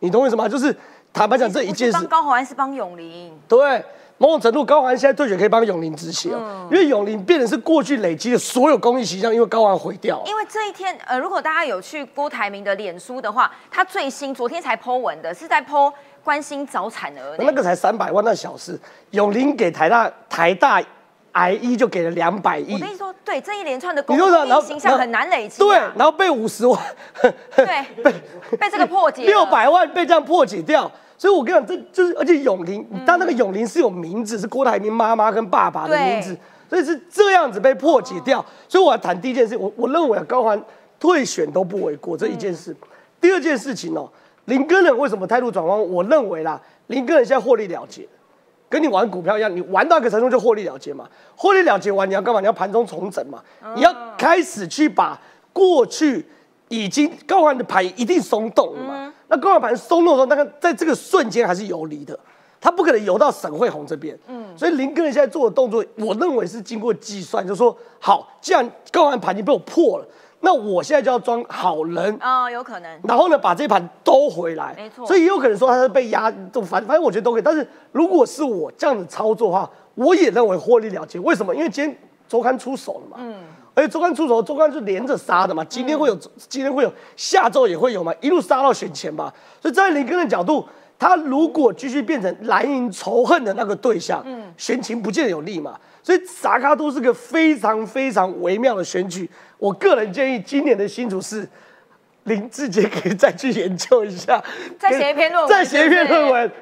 你懂我意思吗？就是坦白讲，这一件事帮，高洪安是帮永林，对，某种程度，高环现在退选可以帮永林止血哦，因为永林变成是过去累积的所有公益形象，因为高环毁掉。因为这一天，呃，如果大家有去郭台铭的脸书的话，他最新昨天才 Po 文的，是在 Po 关心早产儿。那个才三百万，那小事。永林给台大台大癌医就给了两百亿我跟你说，对这一连串的公益形象很难累积、啊。对，然后被五十万，对，被被这个破解 六百万被这样破解掉。所以我跟你讲，这就是而且永林，嗯但那个永林是有名字，是郭台铭妈妈跟爸爸的名字，所以是这样子被破解掉。所以我要谈第一件事，我我认为啊高环退选都不为过这一件事。第二件事情哦，林根人为什么态度转弯？我认为啦，林根人现在获利了结，跟你玩股票一样，你玩到一个程度就获利了结嘛。获利了结完，你要干嘛？你要盘中重整嘛，你要开始去把过去已经高环的盘一定松动了嘛。那高环盘松动的时候，那个在这个瞬间还是游离的，它不可能游到沈惠红这边。嗯，所以林根人现在做的动作，我认为是经过计算，就说好，既然高环盘已经被我破了，那我现在就要装好人。啊、有可能。然后呢，把这盘兜回来，没错所以也有可能说他是被压，就反反正我觉得都可以。但是如果是我这样子操作的话，我也认为获利了结。为什么？因为今天周刊出手了嘛，嗯，而而且中钢出手，中钢是连着杀的嘛，今天会有，今天会有，下周也会有嘛，一路杀到选前嘛。所以在林根的角度，他如果继续变成蓝营仇恨的那个对象，嗯，选情不见得有利嘛。所以萨卡都是个非常非常微妙的选举。我个人建议，今年的新竹市。林志杰可以再去研究一下，再写一篇论文，再写一篇论文，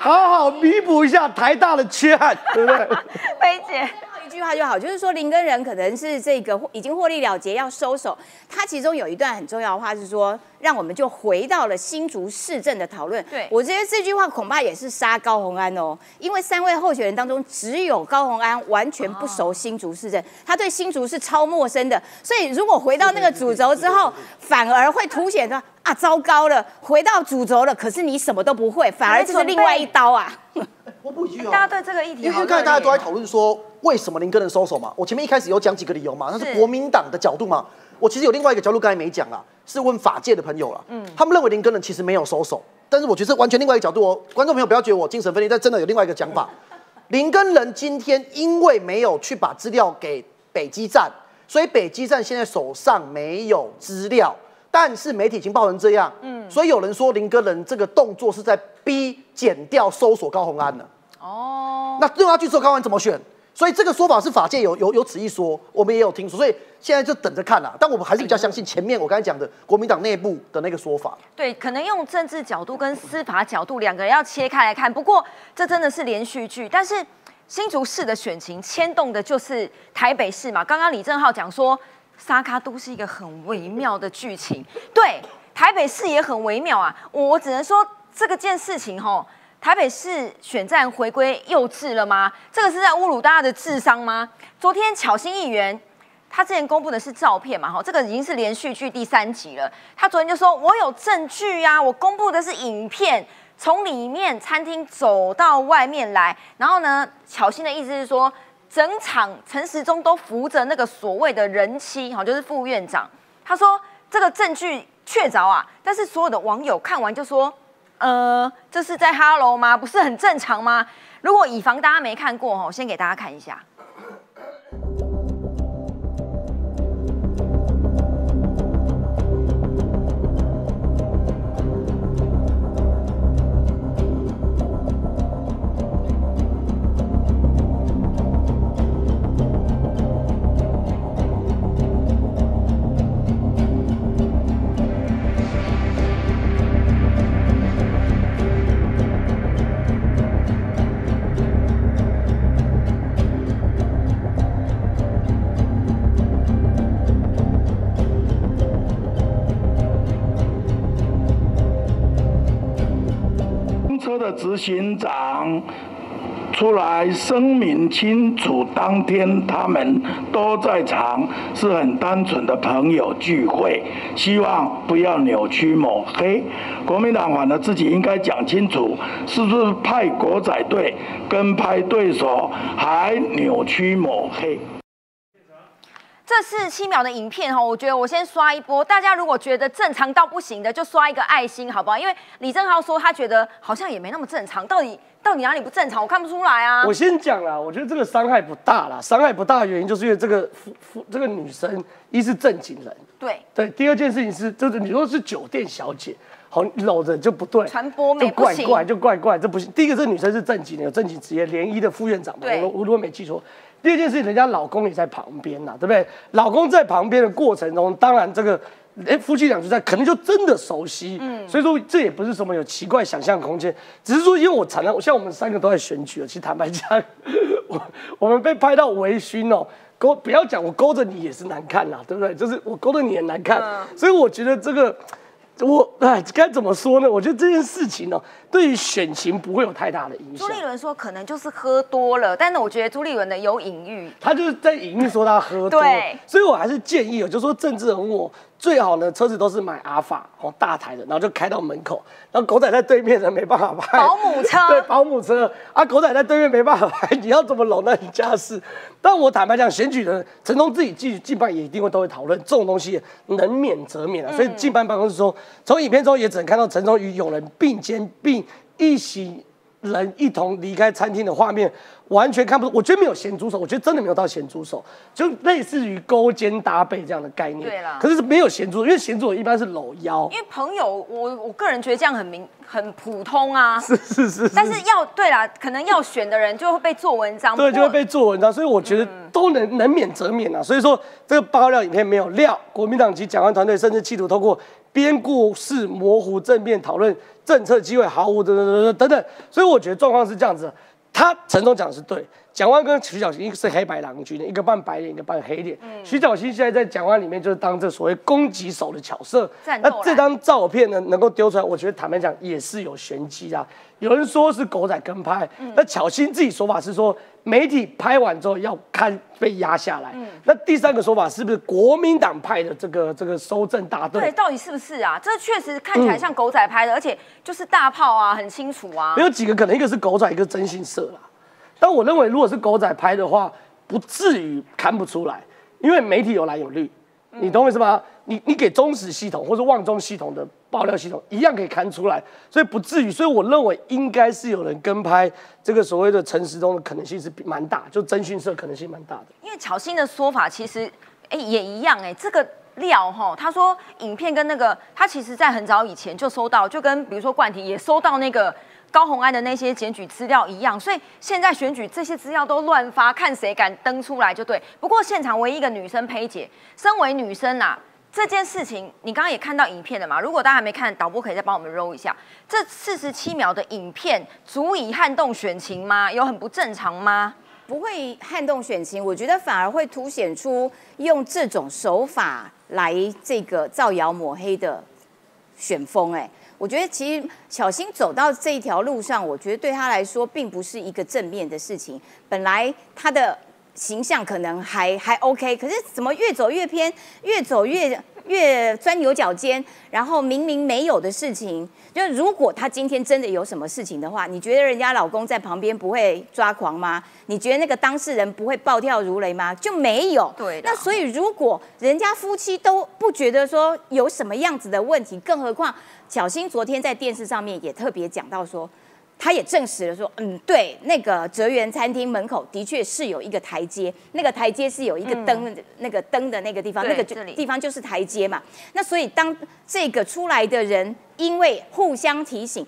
好好弥补一下台大的缺憾，对不对？菲姐。一句话就好，就是说林根人可能是这个已经获利了结要收手。他其中有一段很重要的话是说，让我们就回到了新竹市政的讨论。对我觉得这句话恐怕也是杀高红安哦，因为三位候选人当中只有高红安完全不熟新竹市政，他对新竹是超陌生的。所以如果回到那个主轴之后，反而会凸显说啊，糟糕了，回到主轴了，可是你什么都不会，反而就是另外一刀啊。我不一句哦，大家对这个议题，因为刚才大家都在讨论说为什么林根人收手嘛。我前面一开始有讲几个理由嘛，那是国民党的角度嘛。我其实有另外一个角度刚才没讲啊，是问法界的朋友了。嗯，他们认为林根人其实没有收手，但是我觉得完全另外一个角度哦。观众朋友不要觉得我精神分裂，但真的有另外一个讲法。林根人今天因为没有去把资料给北基站，所以北基站现在手上没有资料。但是媒体已经报成这样，嗯，所以有人说林根人这个动作是在逼剪掉搜索高红安了。哦，那用他去做高安怎么选？所以这个说法是法界有有有此一说，我们也有听说，所以现在就等着看了。但我们还是比较相信前面我刚才讲的国民党内部的那个说法。对，可能用政治角度跟司法角度两个人要切开来看。不过这真的是连续剧，但是新竹市的选情牵动的就是台北市嘛。刚刚李正浩讲说。沙卡都是一个很微妙的剧情，对，台北市也很微妙啊。我只能说这个件事情吼，台北市选战回归幼稚了吗？这个是在侮辱大家的智商吗？昨天巧心议员他之前公布的是照片嘛，哈，这个已经是连续剧第三集了。他昨天就说我有证据呀，我公布的是影片，从里面餐厅走到外面来，然后呢，巧心的意思是说。整场陈时中都扶着那个所谓的人妻，哈，就是副院长。他说这个证据确凿啊，但是所有的网友看完就说，呃，这是在哈喽吗？不是很正常吗？如果以防大家没看过，哈，先给大家看一下。出来声明清楚，当天他们都在场，是很单纯的朋友聚会，希望不要扭曲抹黑。国民党反而自己应该讲清楚，是不是派国仔队跟派对手还扭曲抹黑？这四十七秒的影片哈，我觉得我先刷一波。大家如果觉得正常到不行的，就刷一个爱心，好不好？因为李正浩说他觉得好像也没那么正常，到底到底哪里不正常？我看不出来啊。我先讲了，我觉得这个伤害不大啦，伤害不大的原因就是因为这个这个女生一是正经人，对对。第二件事情是，就是你说是酒店小姐，好搂着就不对，传播美怪怪就怪怪，这不行。第一个这女生是正经的，有正经职业，联谊的副院长嘛，我我如果没记错。第二件事情，人家老公也在旁边呐，对不对？老公在旁边的过程中，当然这个，哎，夫妻俩就在，可能就真的熟悉。嗯，所以说这也不是什么有奇怪想象空间，只是说，因为我常常像我们三个都在选举了，其实坦白讲，我我们被拍到微醺哦，勾不要讲我勾着你也是难看啦，对不对？就是我勾着你也难看，所以我觉得这个。我哎，该怎么说呢？我觉得这件事情呢，对于选情不会有太大的影响。朱立伦说可能就是喝多了，但是我觉得朱立伦的有隐喻，他就是在隐喻说他喝多。对，所以我还是建议哦，就说政治人物。最好呢，车子都是买阿法哦，大台的，然后就开到门口，然后狗仔在对面的没办法拍。保姆车。对，保姆车啊，狗仔在对面没办法拍，你要怎么搂那你家事？但我坦白讲，选举人陈忠自己进进办也一定会都会讨论这种东西，能免则免啊。所以进办办公室说，从影片中也只能看到陈忠与友人并肩并一行人一同离开餐厅的画面，完全看不出。我觉得没有咸猪手，我觉得真的没有到咸猪手，就类似于勾肩搭背这样的概念。对啦可是是没有咸猪手，因为咸猪手一般是搂腰因。为朋友，我我个人觉得这样很明很普通啊。是是是，但是要对啦，可能要选的人就会被做文章，对，就会被做文章，所以我觉得都能能免则免啊。所以说这个爆料影片没有料，国民党及蒋万团队甚至企图通过编故事模糊正面讨论政策机会毫无等等等等等等。所以我觉得状况是这样子，他陈总讲的是对。蒋万跟徐小新一个是黑白郎君，一个扮白脸，一个扮黑脸。徐小新现在在蒋万里面就是当这所谓攻击手的角色。那这张照片呢，能够丢出来，我觉得坦白讲也是有玄机啊。有人说是狗仔跟拍，那巧心自己说法是说媒体拍完之后要看被压下来。那第三个说法是不是国民党派的这个这个收证大队？对，到底是不是啊？这确实看起来像狗仔拍的，而且就是大炮啊，很清楚啊。有几个可能，一个是狗仔，一个真心社啦。但我认为，如果是狗仔拍的话，不至于看不出来，因为媒体有蓝有绿，你懂我意思吗？你你给中实系统或者旺中系统的爆料系统一样可以看出来，所以不至于。所以我认为应该是有人跟拍这个所谓的陈时中的可能性是比蛮大，就征讯社可能性蛮大的。因为巧心的说法其实，哎、也一样哎、这个料哈，他说影片跟那个他其实在很早以前就收到，就跟比如说冠廷也收到那个高红安的那些检举资料一样，所以现在选举这些资料都乱发，看谁敢登出来就对。不过现场唯一一个女生佩姐，身为女生啊。这件事情，你刚刚也看到影片了嘛？如果大家还没看，导播可以再帮我们揉一下。这四十七秒的影片足以撼动选情吗？有很不正常吗？不会撼动选情，我觉得反而会凸显出用这种手法来这个造谣抹黑的选风。哎，我觉得其实小新走到这一条路上，我觉得对他来说并不是一个正面的事情。本来他的形象可能还还 OK，可是怎么越走越偏，越走越越钻牛角尖，然后明明没有的事情，就如果他今天真的有什么事情的话，你觉得人家老公在旁边不会抓狂吗？你觉得那个当事人不会暴跳如雷吗？就没有。对那所以如果人家夫妻都不觉得说有什么样子的问题，更何况小新昨天在电视上面也特别讲到说。他也证实了说，嗯，对，那个泽园餐厅门口的确是有一个台阶，那个台阶是有一个灯，那个灯的那个地方，那个就地方就是台阶嘛。那所以当这个出来的人因为互相提醒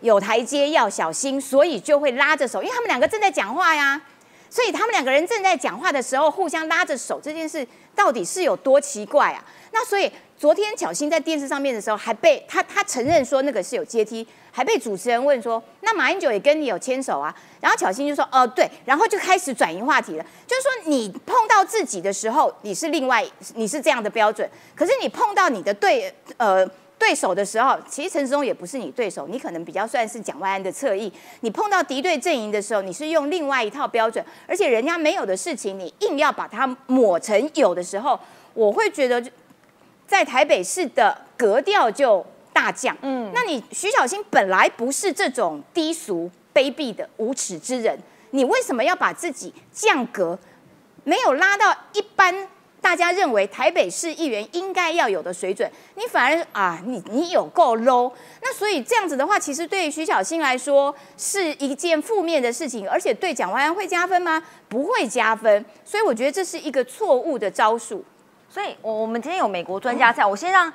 有台阶要小心，所以就会拉着手，因为他们两个正在讲话呀。所以他们两个人正在讲话的时候，互相拉着手，这件事到底是有多奇怪啊？那所以昨天巧心在电视上面的时候，还被他他承认说那个是有阶梯，还被主持人问说，那马英九也跟你有牵手啊？然后巧心就说，哦、对，然后就开始转移话题了，就是说你碰到自己的时候，你是另外你是这样的标准，可是你碰到你的对呃。对手的时候，其实陈时中也不是你对手，你可能比较算是蒋万安的侧翼。你碰到敌对阵营的时候，你是用另外一套标准，而且人家没有的事情，你硬要把它抹成有的时候，我会觉得在台北市的格调就大降。嗯，那你徐小新本来不是这种低俗、卑鄙的无耻之人，你为什么要把自己降格，没有拉到一般？大家认为台北市议员应该要有的水准，你反而啊，你你有够 low。那所以这样子的话，其实对于徐小新来说是一件负面的事情，而且对蒋万安会加分吗？不会加分。所以我觉得这是一个错误的招数。所以，我我们今天有美国专家在，我先让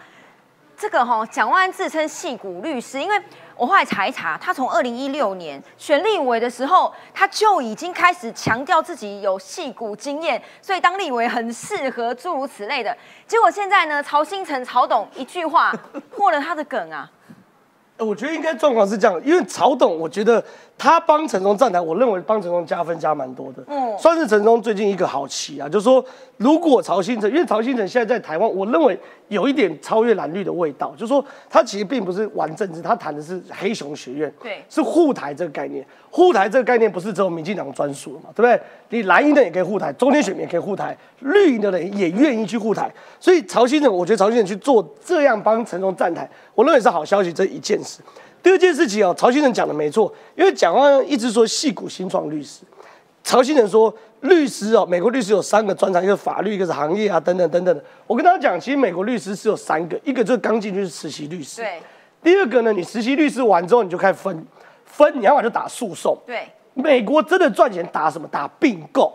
这个哈蒋万安自称戏骨律师，因为我后来查一查，他从二零一六年选立委的时候，他就已经开始强调自己有戏骨经验，所以当立委很适合，诸如此类的。结果现在呢，曹新成曹董一句话 破了他的梗啊，呃我觉得应该状况是这样，因为曹董，我觉得他帮陈松站台，我认为帮陈松加分加蛮多的，嗯算是陈松最近一个好棋啊。就是说，如果曹新成，因为曹新成现在在台湾，我认为有一点超越蓝绿的味道，就是说他其实并不是玩政治，他谈的是黑熊学院，对是护台这个概念。护台这个概念不是只有民进党专属的嘛，对不对？你蓝营的也可以护台，中间选民也可以护台，绿营的人也愿意去护台。所以曹新成，我觉得曹新成去做这样帮陈松站台，我认为是好消息，这一件事。第二件事情哦，曹先生讲的没错，因为蒋万一直说戏骨新创律师，曹先生说律师哦，美国律师有三个专长，一个法律，一个是行业啊，等等等等的。我跟大家讲，其实美国律师是有三个，一个就是刚进去是实习律师，对，第二个呢，你实习律师完之后，你就开始分分，你要么就打诉讼。对，美国真的赚钱打什么？打并购，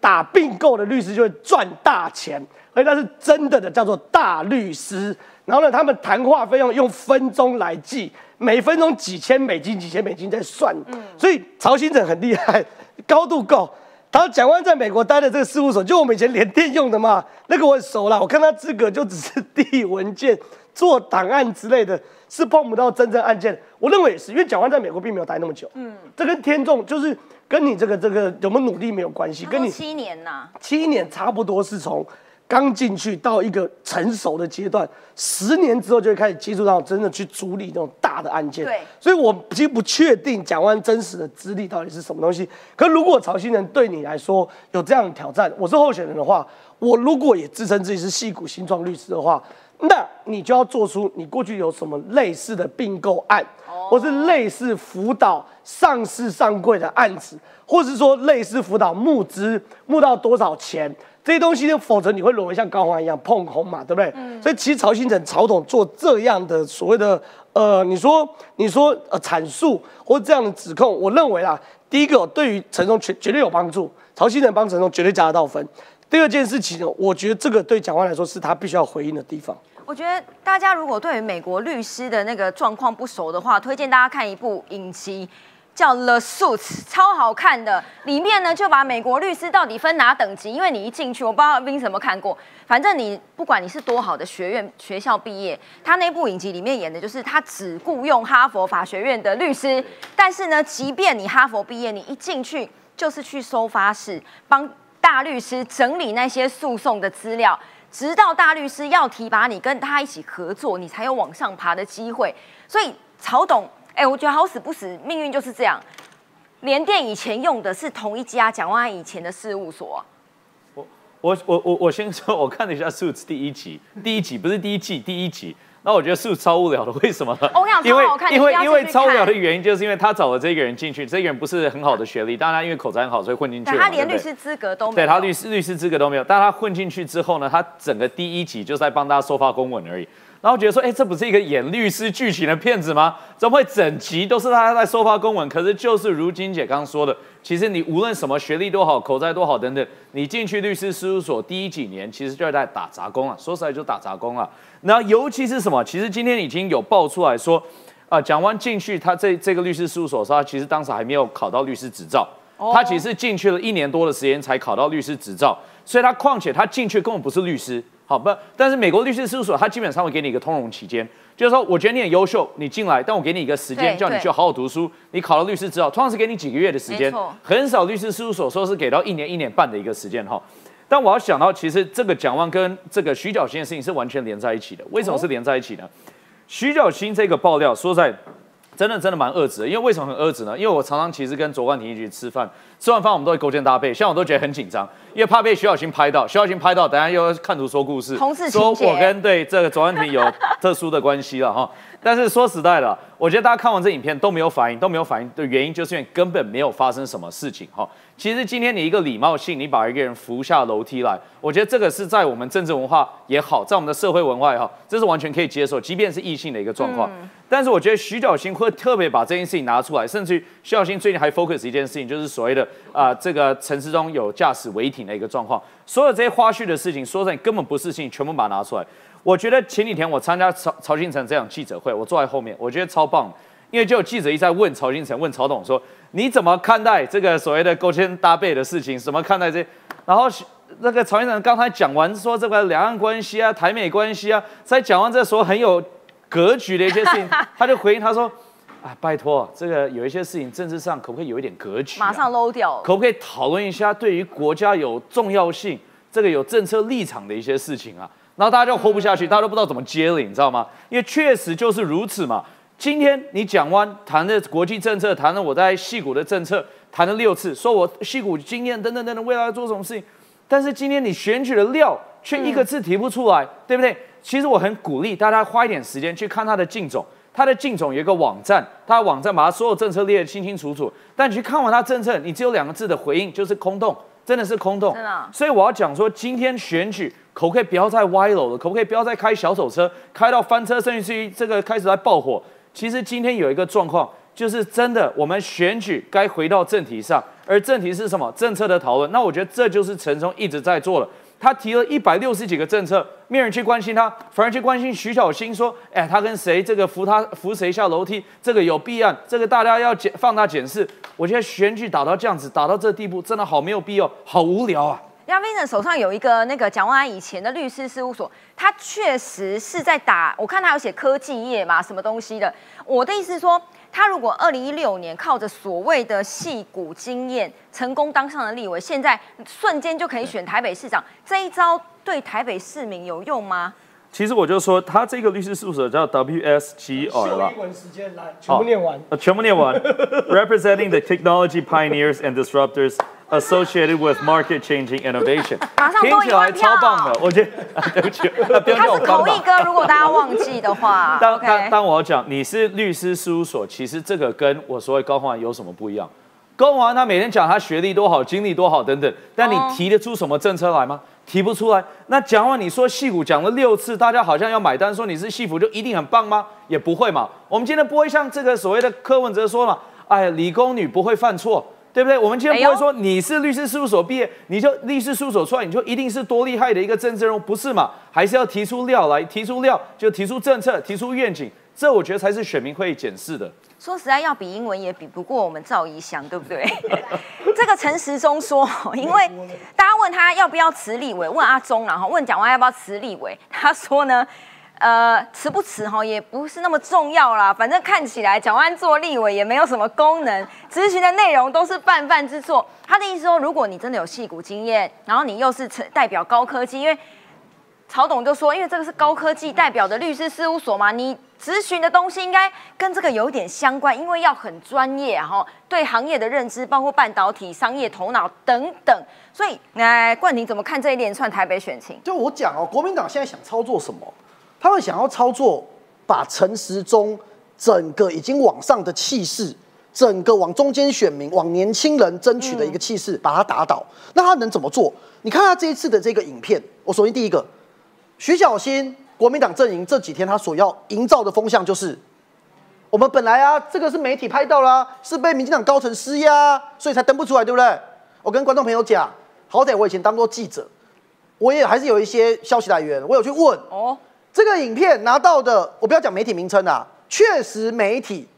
打并购的律师就会赚大钱，而且那是真的的，叫做大律师。然后呢，他们谈话费用用分钟来计，每分钟几千美金，几千美金在算。嗯，所以曹新成很厉害，高度够。然后蒋万在美国待的这个事务所，就我们以前联电用的嘛，那个我很熟了。我看他资格就只是递文件、做档案之类的，是碰不到真正案件。我认为也是，因为蒋万在美国并没有待那么久。嗯，这跟天众就是跟你这个这个有没有努力没有关系，跟你七年呐，七年差不多是从。刚进去到一个成熟的阶段，十年之后就会开始接触到真的去处理那种大的案件。对，所以我其实不确定蒋万真实的资历到底是什么东西。可如果曹新仁对你来说有这样的挑战，我是候选人的话，我如果也自称自己是戏骨新创律师的话，那你就要做出你过去有什么类似的并购案，或是类似辅导上市上柜的案子，或是说类似辅导募资募到多少钱。这些东西呢，否则你会沦为像高华一样碰红嘛，对不对？嗯所以其实曹新成、曹董做这样的所谓的呃，你说你说呃阐述或这样的指控，我认为啦，第一个对于陈松绝绝对有帮助，曹新成帮陈松绝对加得到分。第二件事情呢，我觉得这个对蒋万来说是他必须要回应的地方。我觉得大家如果对于美国律师的那个状况不熟的话，推荐大家看一部影集。叫《The Suits》，超好看的。里面呢，就把美国律师到底分哪等级？因为你一进去，我不知道 Vin 什么看过。反正你不管你是多好的学院学校毕业，他那部影集里面演的就是他只雇佣哈佛法学院的律师。但是呢，即便你哈佛毕业，你一进去就是去收发室帮大律师整理那些诉讼的资料，直到大律师要提拔你跟他一起合作，你才有往上爬的机会。所以曹董。哎，我觉得好死不死，命运就是这样。联电以前用的是同一家蒋万安以前的事务所。我我我我我先说，我看了一下《Suits》第一集，第一集不是第一季，第一集。那我觉得《Suits》超无聊的，为什么？我想超好看，因为因为超无聊的原因，就是因为他找了这个人进去，这个人不是很好的学历，当然因为口才很好，所以混进去。他连律师资格都没有。对他律师律师资格都没有，但他混进去之后呢，他整个第一集就是在帮大家收发公文而已。然后觉得说，哎，这不是一个演律师剧情的片子吗？怎么会整集都是他在收发公文？可是就是如金姐刚刚说的，其实你无论什么学历多好，口才多好等等，你进去律师事务所第一几年，其实就是在打杂工啊。说实在就打杂工啊。那尤其是什么？其实今天已经有爆出来说，啊，蒋万进去他这这个律师事务所时候，他其实当时还没有考到律师执照，他其实进去了一年多的时间才考到律师执照，所以他况且他进去根本不是律师。好不，但是美国律师事务所他基本上会给你一个通融期间，就是说，我觉得你很优秀，你进来，但我给你一个时间，叫你去好好读书。你考了律师执照，通常是给你几个月的时间，很少律师事务所说是给到一年、一年半的一个时间哈。但我要想到，其实这个蒋万跟这个徐小新的事情是完全连在一起的。为什么是连在一起呢？徐小新这个爆料说在。真的真的蛮遏制的，因为为什么很遏制呢？因为我常常其实跟卓冠廷一起吃饭，吃完饭我们都会勾肩搭背，像我都觉得很紧张，因为怕被徐小新拍到，徐小新拍到，等下又要看图说故事，说我跟对这个卓冠廷有特殊的关系了 哈。但是说实在的，我觉得大家看完这影片都没有反应，都没有反应的原因，就是因为根本没有发生什么事情哈。其实今天你一个礼貌性，你把一个人扶下楼梯来，我觉得这个是在我们政治文化也好，在我们的社会文化也好，这是完全可以接受，即便是异性的一个状况。但是我觉得徐小新会特别把这件事情拿出来，甚至于徐小新最近还 focus 一件事情，就是所谓的啊这个陈世忠有驾驶违停的一个状况，所有这些花絮的事情，说真的根本不是事情，全部把它拿出来。我觉得前几天我参加曹曹新成这场记者会，我坐在后面，我觉得超棒，因为就有记者一直在问曹新成，问曹董说你怎么看待这个所谓的勾肩搭背的事情？怎么看待这？然后那个曹先生刚才讲完说这个两岸关系啊、台美关系啊，在讲完这时候很有。格局的一些事情，他就回应他说：“啊，拜托，这个有一些事情政治上可不可以有一点格局？马上搂掉，可不可以讨论一下对于国家有重要性、这个有政策立场的一些事情啊？”然后大家就 hold 不下去，大家都不知道怎么接了，你知道吗？因为确实就是如此嘛。今天你讲完谈的国际政策，谈了我在戏股的政策，谈了六次，说我戏股经验等等等等，未来要做什么事情，但是今天你选举的料却一个字提不出来，对不对？其实我很鼓励大家花一点时间去看他的竞总，他的竞总有一个网站，他的网站把他所有政策列得清清楚楚。但你去看完他政策，你只有两个字的回应，就是空洞，真的是空洞。所以我要讲说，今天选举可不可以不要再歪楼了？可不可以不要再开小丑车，开到翻车，甚至于这个开始在爆火？其实今天有一个状况，就是真的，我们选举该回到正题上，而正题是什么？政策的讨论。那我觉得这就是陈松一直在做的。他提了一百六十几个政策，没人去关心他，反而去关心徐小新说：“哎，他跟谁这个扶他扶谁下楼梯，这个有弊案，这个大家要检放大检视。”我觉得选举打到这样子，打到这地步，真的好没有必要，好无聊啊！亚 Vincent 手上有一个那个蒋万安以前的律师事务所，他确实是在打，我看他有写科技业嘛，什么东西的。我的意思是说，他如果二零一六年靠着所谓的戏骨经验成功当上了立委，现在瞬间就可以选台北市长，这一招对台北市民有用吗？其实我就说，他这个律师事务所叫 WSGR 了。英文时间来，全部念完。呃，全部念完。Representing the technology pioneers and disruptors associated with market-changing innovation，马上听起来超棒的。我觉得，对不起，不要他是口译哥，如果大家忘记的话。当当当我要讲你是律师事务所，其实这个跟我所谓高宏安有什么不一样？高宏安他每天讲他学历多好、经历多好等等，但你提得出什么政策来吗？提不出来。那讲完你说戏骨讲了六次，大家好像要买单，说你是戏骨就一定很棒吗？也不会嘛。我们今天不会像这个所谓的柯文哲说嘛，哎，理工女不会犯错，对不对？我们今天不会说你是律师事务所毕业，你就律师事务所出来，你就一定是多厉害的一个政治人物，不是嘛？还是要提出料来，提出料就提出政策，提出愿景，这我觉得才是选民会检视的。说实在，要比英文也比不过我们赵怡翔，对不对？这个陈时中说，因为大家问他要不要辞立委，问阿中，然后问蒋万要不要辞立委，他说呢，呃，辞不辞哈也不是那么重要啦，反正看起来蒋万做立委也没有什么功能，咨询的内容都是泛泛之作。他的意思说，如果你真的有戏骨经验，然后你又是代表高科技，因为曹董就说，因为这个是高科技代表的律师事务所嘛，你。咨询的东西应该跟这个有点相关，因为要很专业哈，对行业的认知，包括半导体、商业头脑等等。所以，哎冠廷怎么看这一连串台北选情？就我讲哦，国民党现在想操作什么？他们想要操作把陈时中整个已经往上的气势，整个往中间选民、往年轻人争取的一个气势，把它打倒。那他能怎么做？你看他这一次的这个影片，我首先第一个，徐小新。国民党阵营这几天他所要营造的风向就是，我们本来啊，这个是媒体拍到啦，是被民进党高层施压，所以才登不出来，对不对？我跟观众朋友讲，好歹我以前当过记者，我也还是有一些消息来源，我有去问哦，这个影片拿到的，我不要讲媒体名称啊，确实媒体。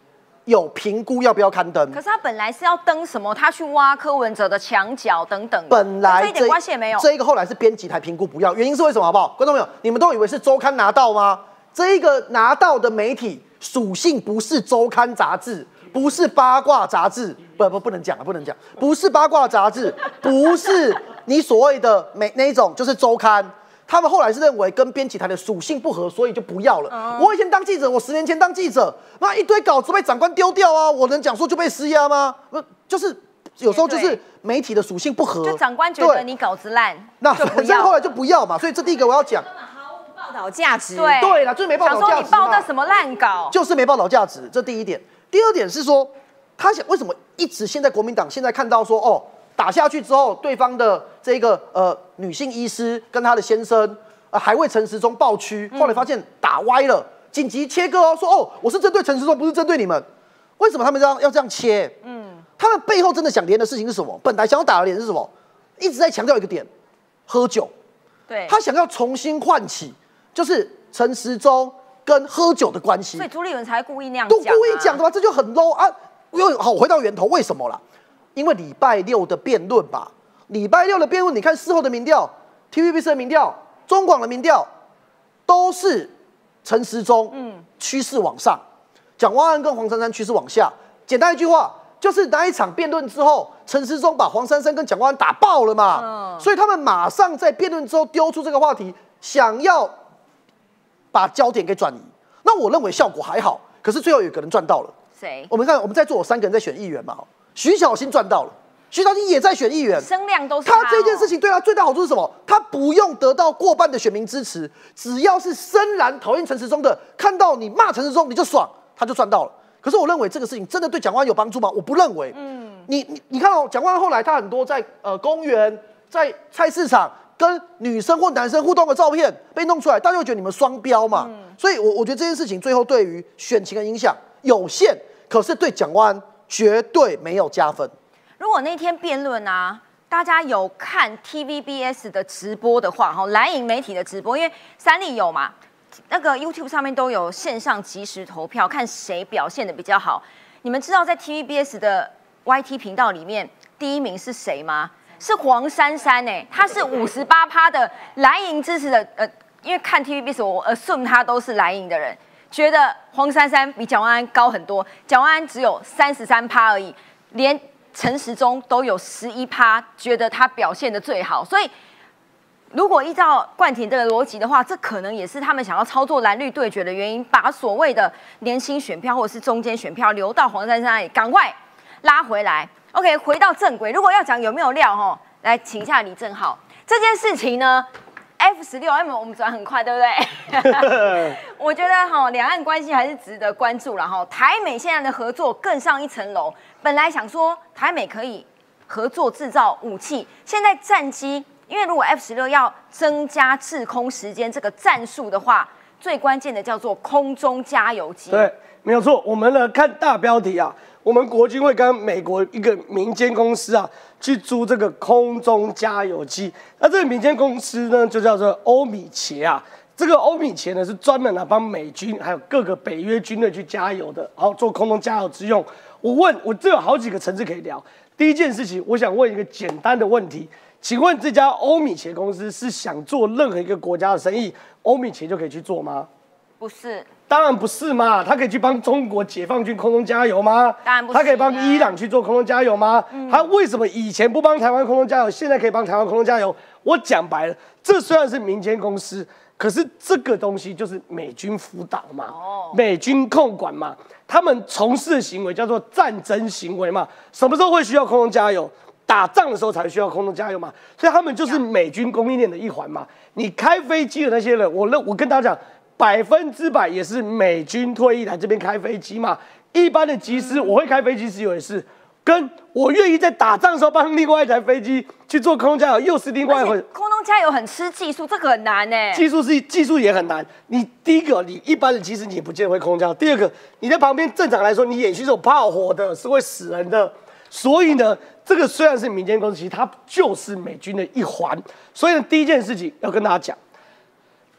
有评估要不要刊登？可是他本来是要登什么？他去挖柯文哲的墙角等等。本来这一点关系也没有。这一个后来是编辑台评估不要，原因是为什么？好不好？观众朋友，你们都以为是周刊拿到吗？这一个拿到的媒体属性不是周刊杂志，不是八卦杂志，不不不能讲了，不能讲，不是八卦杂志，不是你所谓的每那一种，就是周刊。他们后来是认为跟编辑台的属性不合，所以就不要了。我以前当记者，我十年前当记者，那一堆稿子被长官丢掉啊，我能讲说就被施压吗？不，就是有时候就是媒体的属性不合，就长官觉得你稿子烂，那反正后来就不要嘛。所以这第一个我要讲，毫无报道价值。对对了，就是没报道价值。你报的什么烂稿？就是没报道价值，这第一点。第二点是说，他想为什么一直现在国民党现在看到说哦。打下去之后，对方的这个呃女性医师跟她的先生，呃还为陈时中抱屈，后来发现打歪了，紧急切割哦，说哦我是针对陈时中，不是针对你们。为什么他们这样要这样切？嗯，他们背后真的想连的事情是什么？本来想要打的脸是什么？一直在强调一个点，喝酒。对，他想要重新唤起，就是陈时中跟喝酒的关系。所以朱立伦才故意那样都故意讲的吗？这就很 low 啊！又好回到源头，为什么啦？因为礼拜六的辩论吧，礼拜六的辩论，你看事后的民调，TVB 的民调，中广的民调，都是陈时中，嗯，趋势往上，蒋万安跟黄珊珊趋势往下。简单一句话，就是那一场辩论之后，陈时中把黄珊珊跟蒋万安打爆了嘛，所以他们马上在辩论之后丢出这个话题，想要把焦点给转移。那我认为效果还好，可是最后有个人赚到了，谁？我们看，我们在座有三个人在选议员嘛。徐小新赚到了，徐小新也在选议员，声量都是他这件事情对他最大好处是什么？他不用得到过半的选民支持，只要是深蓝讨厌陈时中的，看到你骂陈时中你就爽，他就赚到了。可是我认为这个事情真的对蒋万有帮助吗？我不认为。嗯，你你你看哦，蒋万后来他很多在呃公园、在菜市场跟女生或男生互动的照片被弄出来，大家会觉得你们双标嘛？所以，我我觉得这件事情最后对于选情的影响有限。可是对蒋万安绝对没有加分。如果那天辩论啊，大家有看 TVBS 的直播的话，哈，蓝营媒体的直播，因为三立有嘛，那个 YouTube 上面都有线上即时投票，看谁表现的比较好。你们知道在 TVBS 的 YT 频道里面，第一名是谁吗？是黄珊珊哎，她是五十八趴的蓝营支持的，呃，因为看 TVBS 我 assume 她都是蓝营的人，觉得黄珊珊比蒋万安高很多，蒋万安只有三十三趴而已，连陈时中都有十一趴，觉得他表现的最好，所以如果依照冠廷这个逻辑的话，这可能也是他们想要操作蓝绿对决的原因，把所谓的年轻选票或者是中间选票留到黄珊珊那里，赶快拉回来。OK，回到正轨。如果要讲有没有料哈，来请一下李正浩。这件事情呢，F 十六 M 我们转很快，对不对？我觉得哈，两岸关系还是值得关注了哈。台美现在的合作更上一层楼。本来想说台美可以合作制造武器，现在战机，因为如果 F 十六要增加制空时间这个战术的话，最关键的叫做空中加油机。对，没有错。我们呢看大标题啊。我们国军会跟美国一个民间公司啊，去租这个空中加油机。那这个民间公司呢，就叫做欧米茄啊。这个欧米茄呢，是专门来帮美军还有各个北约军队去加油的，然后做空中加油之用。我问，我这有好几个层次可以聊。第一件事情，我想问一个简单的问题，请问这家欧米茄公司是想做任何一个国家的生意，欧米茄就可以去做吗？不是。当然不是嘛，他可以去帮中国解放军空中加油吗？当然不是。他可以帮伊朗去做空中加油吗？他为什么以前不帮台湾空中加油，现在可以帮台湾空中加油？我讲白了，这虽然是民间公司，可是这个东西就是美军辅导嘛，美军控管嘛，他们从事的行为叫做战争行为嘛。什么时候会需要空中加油？打仗的时候才需要空中加油嘛。所以他们就是美军供应链的一环嘛。你开飞机的那些人，我认我跟大家讲。百分之百也是美军退役来这边开飞机嘛？一般的机师，我会开飞机师也是，跟我愿意在打仗的时候帮另外一台飞机去做空中加油，又是另外一回。空中加油很吃技术，这个很难呢。技术是技术也很难。你第一个，你一般的机师你不见得会空中加油；第二个，你在旁边正常来说，你演习是有炮火的，是会死人的。所以呢，这个虽然是民间公司，其实它就是美军的一环。所以呢，第一件事情要跟大家讲。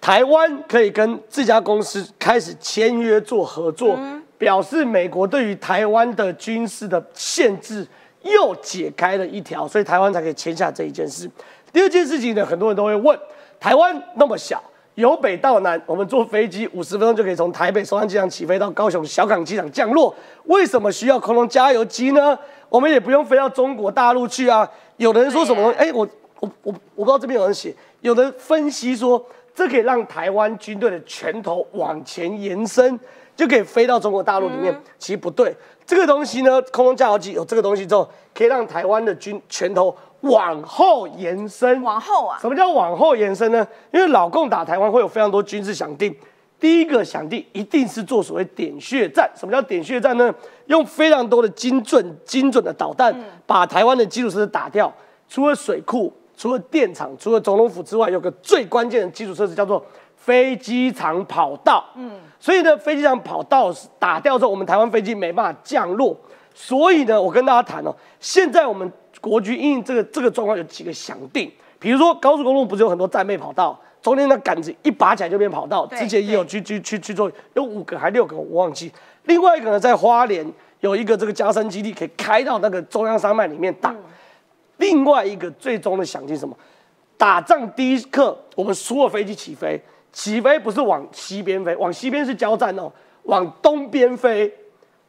台湾可以跟这家公司开始签约做合作，表示美国对于台湾的军事的限制又解开了一条，所以台湾才可以签下这一件事。第二件事情呢，很多人都会问：台湾那么小，由北到南，我们坐飞机五十分钟就可以从台北松山机场起飞到高雄小港机场降落，为什么需要空中加油机呢？我们也不用飞到中国大陆去啊。有的人说什么？哎，我我我我不知道这边有人写，有人分析说。这可以让台湾军队的拳头往前延伸，就可以飞到中国大陆里面。其实不对，这个东西呢，空中加油机有这个东西之后，可以让台湾的军拳头往后延伸。往后啊？什么叫往后延伸呢？因为老共打台湾会有非常多军事想定，第一个想定一定是做所谓点穴战。什么叫点穴战呢？用非常多的精准、精准的导弹把台湾的基础设施打掉，除了水库。除了电厂，除了总统府之外，有个最关键的基础设施叫做飞机场跑道。嗯，所以呢，飞机场跑道打掉之后，我们台湾飞机没办法降落。所以呢，我跟大家谈哦，现在我们国军因这个这个状况有几个想定，比如说高速公路不是有很多战备跑道，中间的杆子一拔起来就变跑道，之前也有去去去去做，有五个还六个我忘记。另外一个呢，在花莲有一个这个加深基地，可以开到那个中央山脉里面打。另外一个最终的想定什么？打仗第一刻，我们所有飞机起飞，起飞不是往西边飞，往西边是交战哦，往东边飞，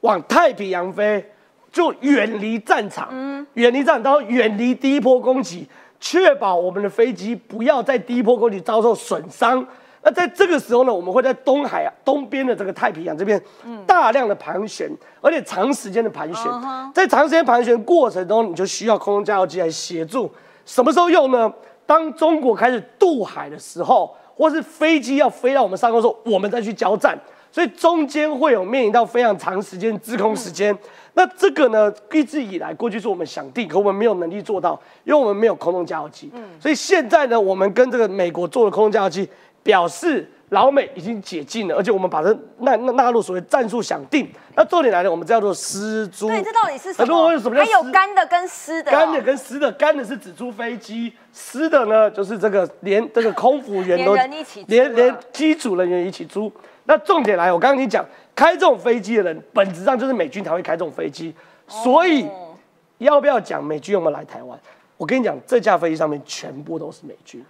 往太平洋飞，就远离战场，嗯，远离战场，然后远离第一波攻击，确保我们的飞机不要在第一波攻击遭受损伤。那在这个时候呢，我们会在东海啊东边的这个太平洋这边，大量的盘旋，而且长时间的盘旋，在长时间盘旋过程中，你就需要空中加油机来协助。什么时候用呢？当中国开始渡海的时候，或是飞机要飞到我们上空时候，我们再去交战。所以中间会有面临到非常长时间滞空时间。那这个呢，一直以来过去是我们想定，可我们没有能力做到，因为我们没有空中加油机。嗯所以现在呢，我们跟这个美国做的空中加油机。表示老美已经解禁了，而且我们把它纳纳纳入所谓战术想定。那重点来了，我们叫做湿猪。对，这到底是什么？还有干的跟湿的哦、干的跟湿的，干的是只租飞机，湿的呢就是这个连这个空服员都连连连机组人员一起租。那重点来，我刚刚跟你讲，开这种飞机的人，本质上就是美军才会开这种飞机，所以哦要不要讲美军有没有来台湾？我跟你讲，这架飞机上面全部都是美军。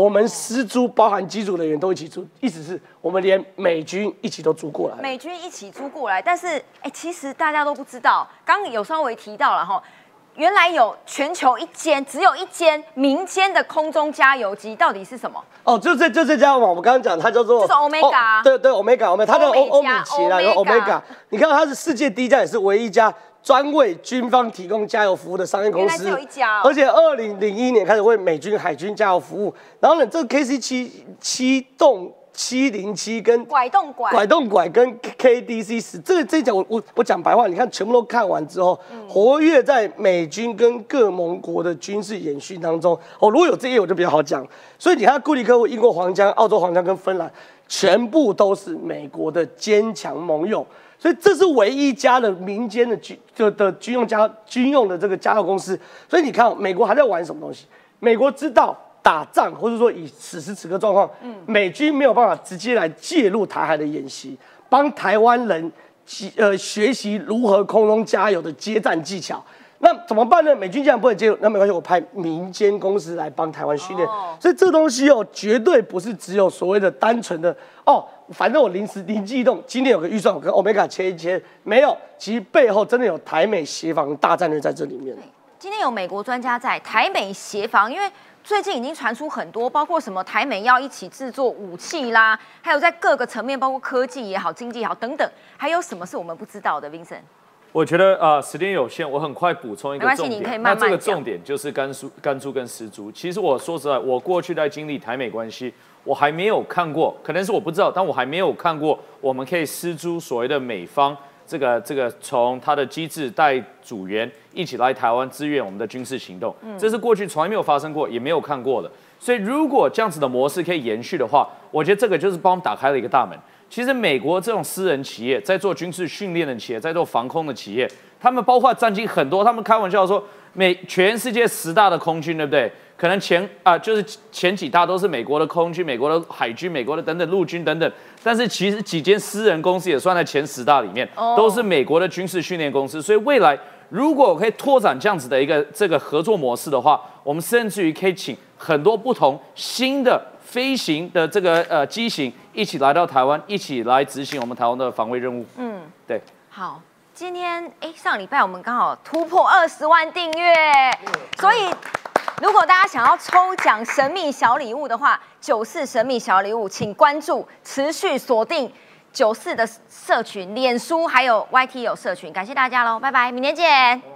哦我们私租，包含机组人员都一起租，意思是我们连美军一起都租过来。美军一起租过来，但是哎、其实大家都不知道，刚刚有稍微提到了哈，原来有全球一间，只有一间民间的空中加油机，到底是什么？哦，就这就这家嘛，我刚刚讲它叫做就是 Omega 哦对对，Omega，Omega，它叫欧欧米欧美加茄啦，然后 Omega Omega，你看它是世界第一家，也是唯一一家专为军方提供加油服务的商业公司。而且二零零一年开始为美军海军加油服务，然后呢，这个 KC 七七栋七零七跟拐动拐，拐动拐跟 KDC 十，这个这一讲我我我讲白话，你看全部都看完之后，活跃在美军跟各盟国的军事演训当中。哦，如果有这些我就比较好讲。所以你看，固里克湖、英国皇家、澳洲皇家跟芬兰，全部都是美国的坚强盟友。所以这是唯一一家的民间的军就的军用加军用的这个加油公司。所以你看，美国还在玩什么东西？美国知道打仗，或者说以此时此刻状况，美军没有办法直接来介入台海的演习，帮台湾人呃学习如何空中加油的接战技巧。那怎么办呢？美军既然不能介入，那没关系，我派民间公司来帮台湾训练。哦所以这东西哦，绝对不是只有所谓的单纯的哦，反正我临时灵机一动，今天有个预算，我跟 Omega 切一切，没有，其实背后真的有台美协防大战略在这里面。今天有美国专家在台美协防，因为最近已经传出很多，包括什么台美要一起制作武器啦，还有在各个层面，包括科技也好、经济也好等等，还有什么是我们不知道的，Vincent？我觉得呃时间有限，我很快补充一个重点。那这个重点就是甘肃、甘肃跟石竹。其实我说实在，我过去在经历台美关系，我还没有看过，可能是我不知道，但我还没有看过我们可以施诸所谓的美方这个这个从它的机制带组员一起来台湾支援我们的军事行动，这是过去从来没有发生过，也没有看过的。所以如果这样子的模式可以延续的话，我觉得这个就是帮我们打开了一个大门。其实美国这种私人企业在做军事训练的企业，在做防空的企业，他们包括战机很多，他们开玩笑说美全世界十大的空军，对不对？可能前啊、就是前几大都是美国的空军、美国的海军、美国的等等陆军等等，但是其实几间私人公司也算在前十大里面，哦都是美国的军事训练公司。所以未来如果可以拓展这样子的一个这个合作模式的话，我们甚至于可以请很多不同新的飞行的这个呃机型一起来到台湾，一起来执行我们台湾的防卫任务。嗯，对。好，今天哎，上礼拜我们刚好突破二十万订阅，所以如果大家想要抽奖神秘小礼物的话，九四神秘小礼物，请关注，持续锁定九四的社群、脸书还有 YT 有社群，感谢大家喽，拜拜，明天见。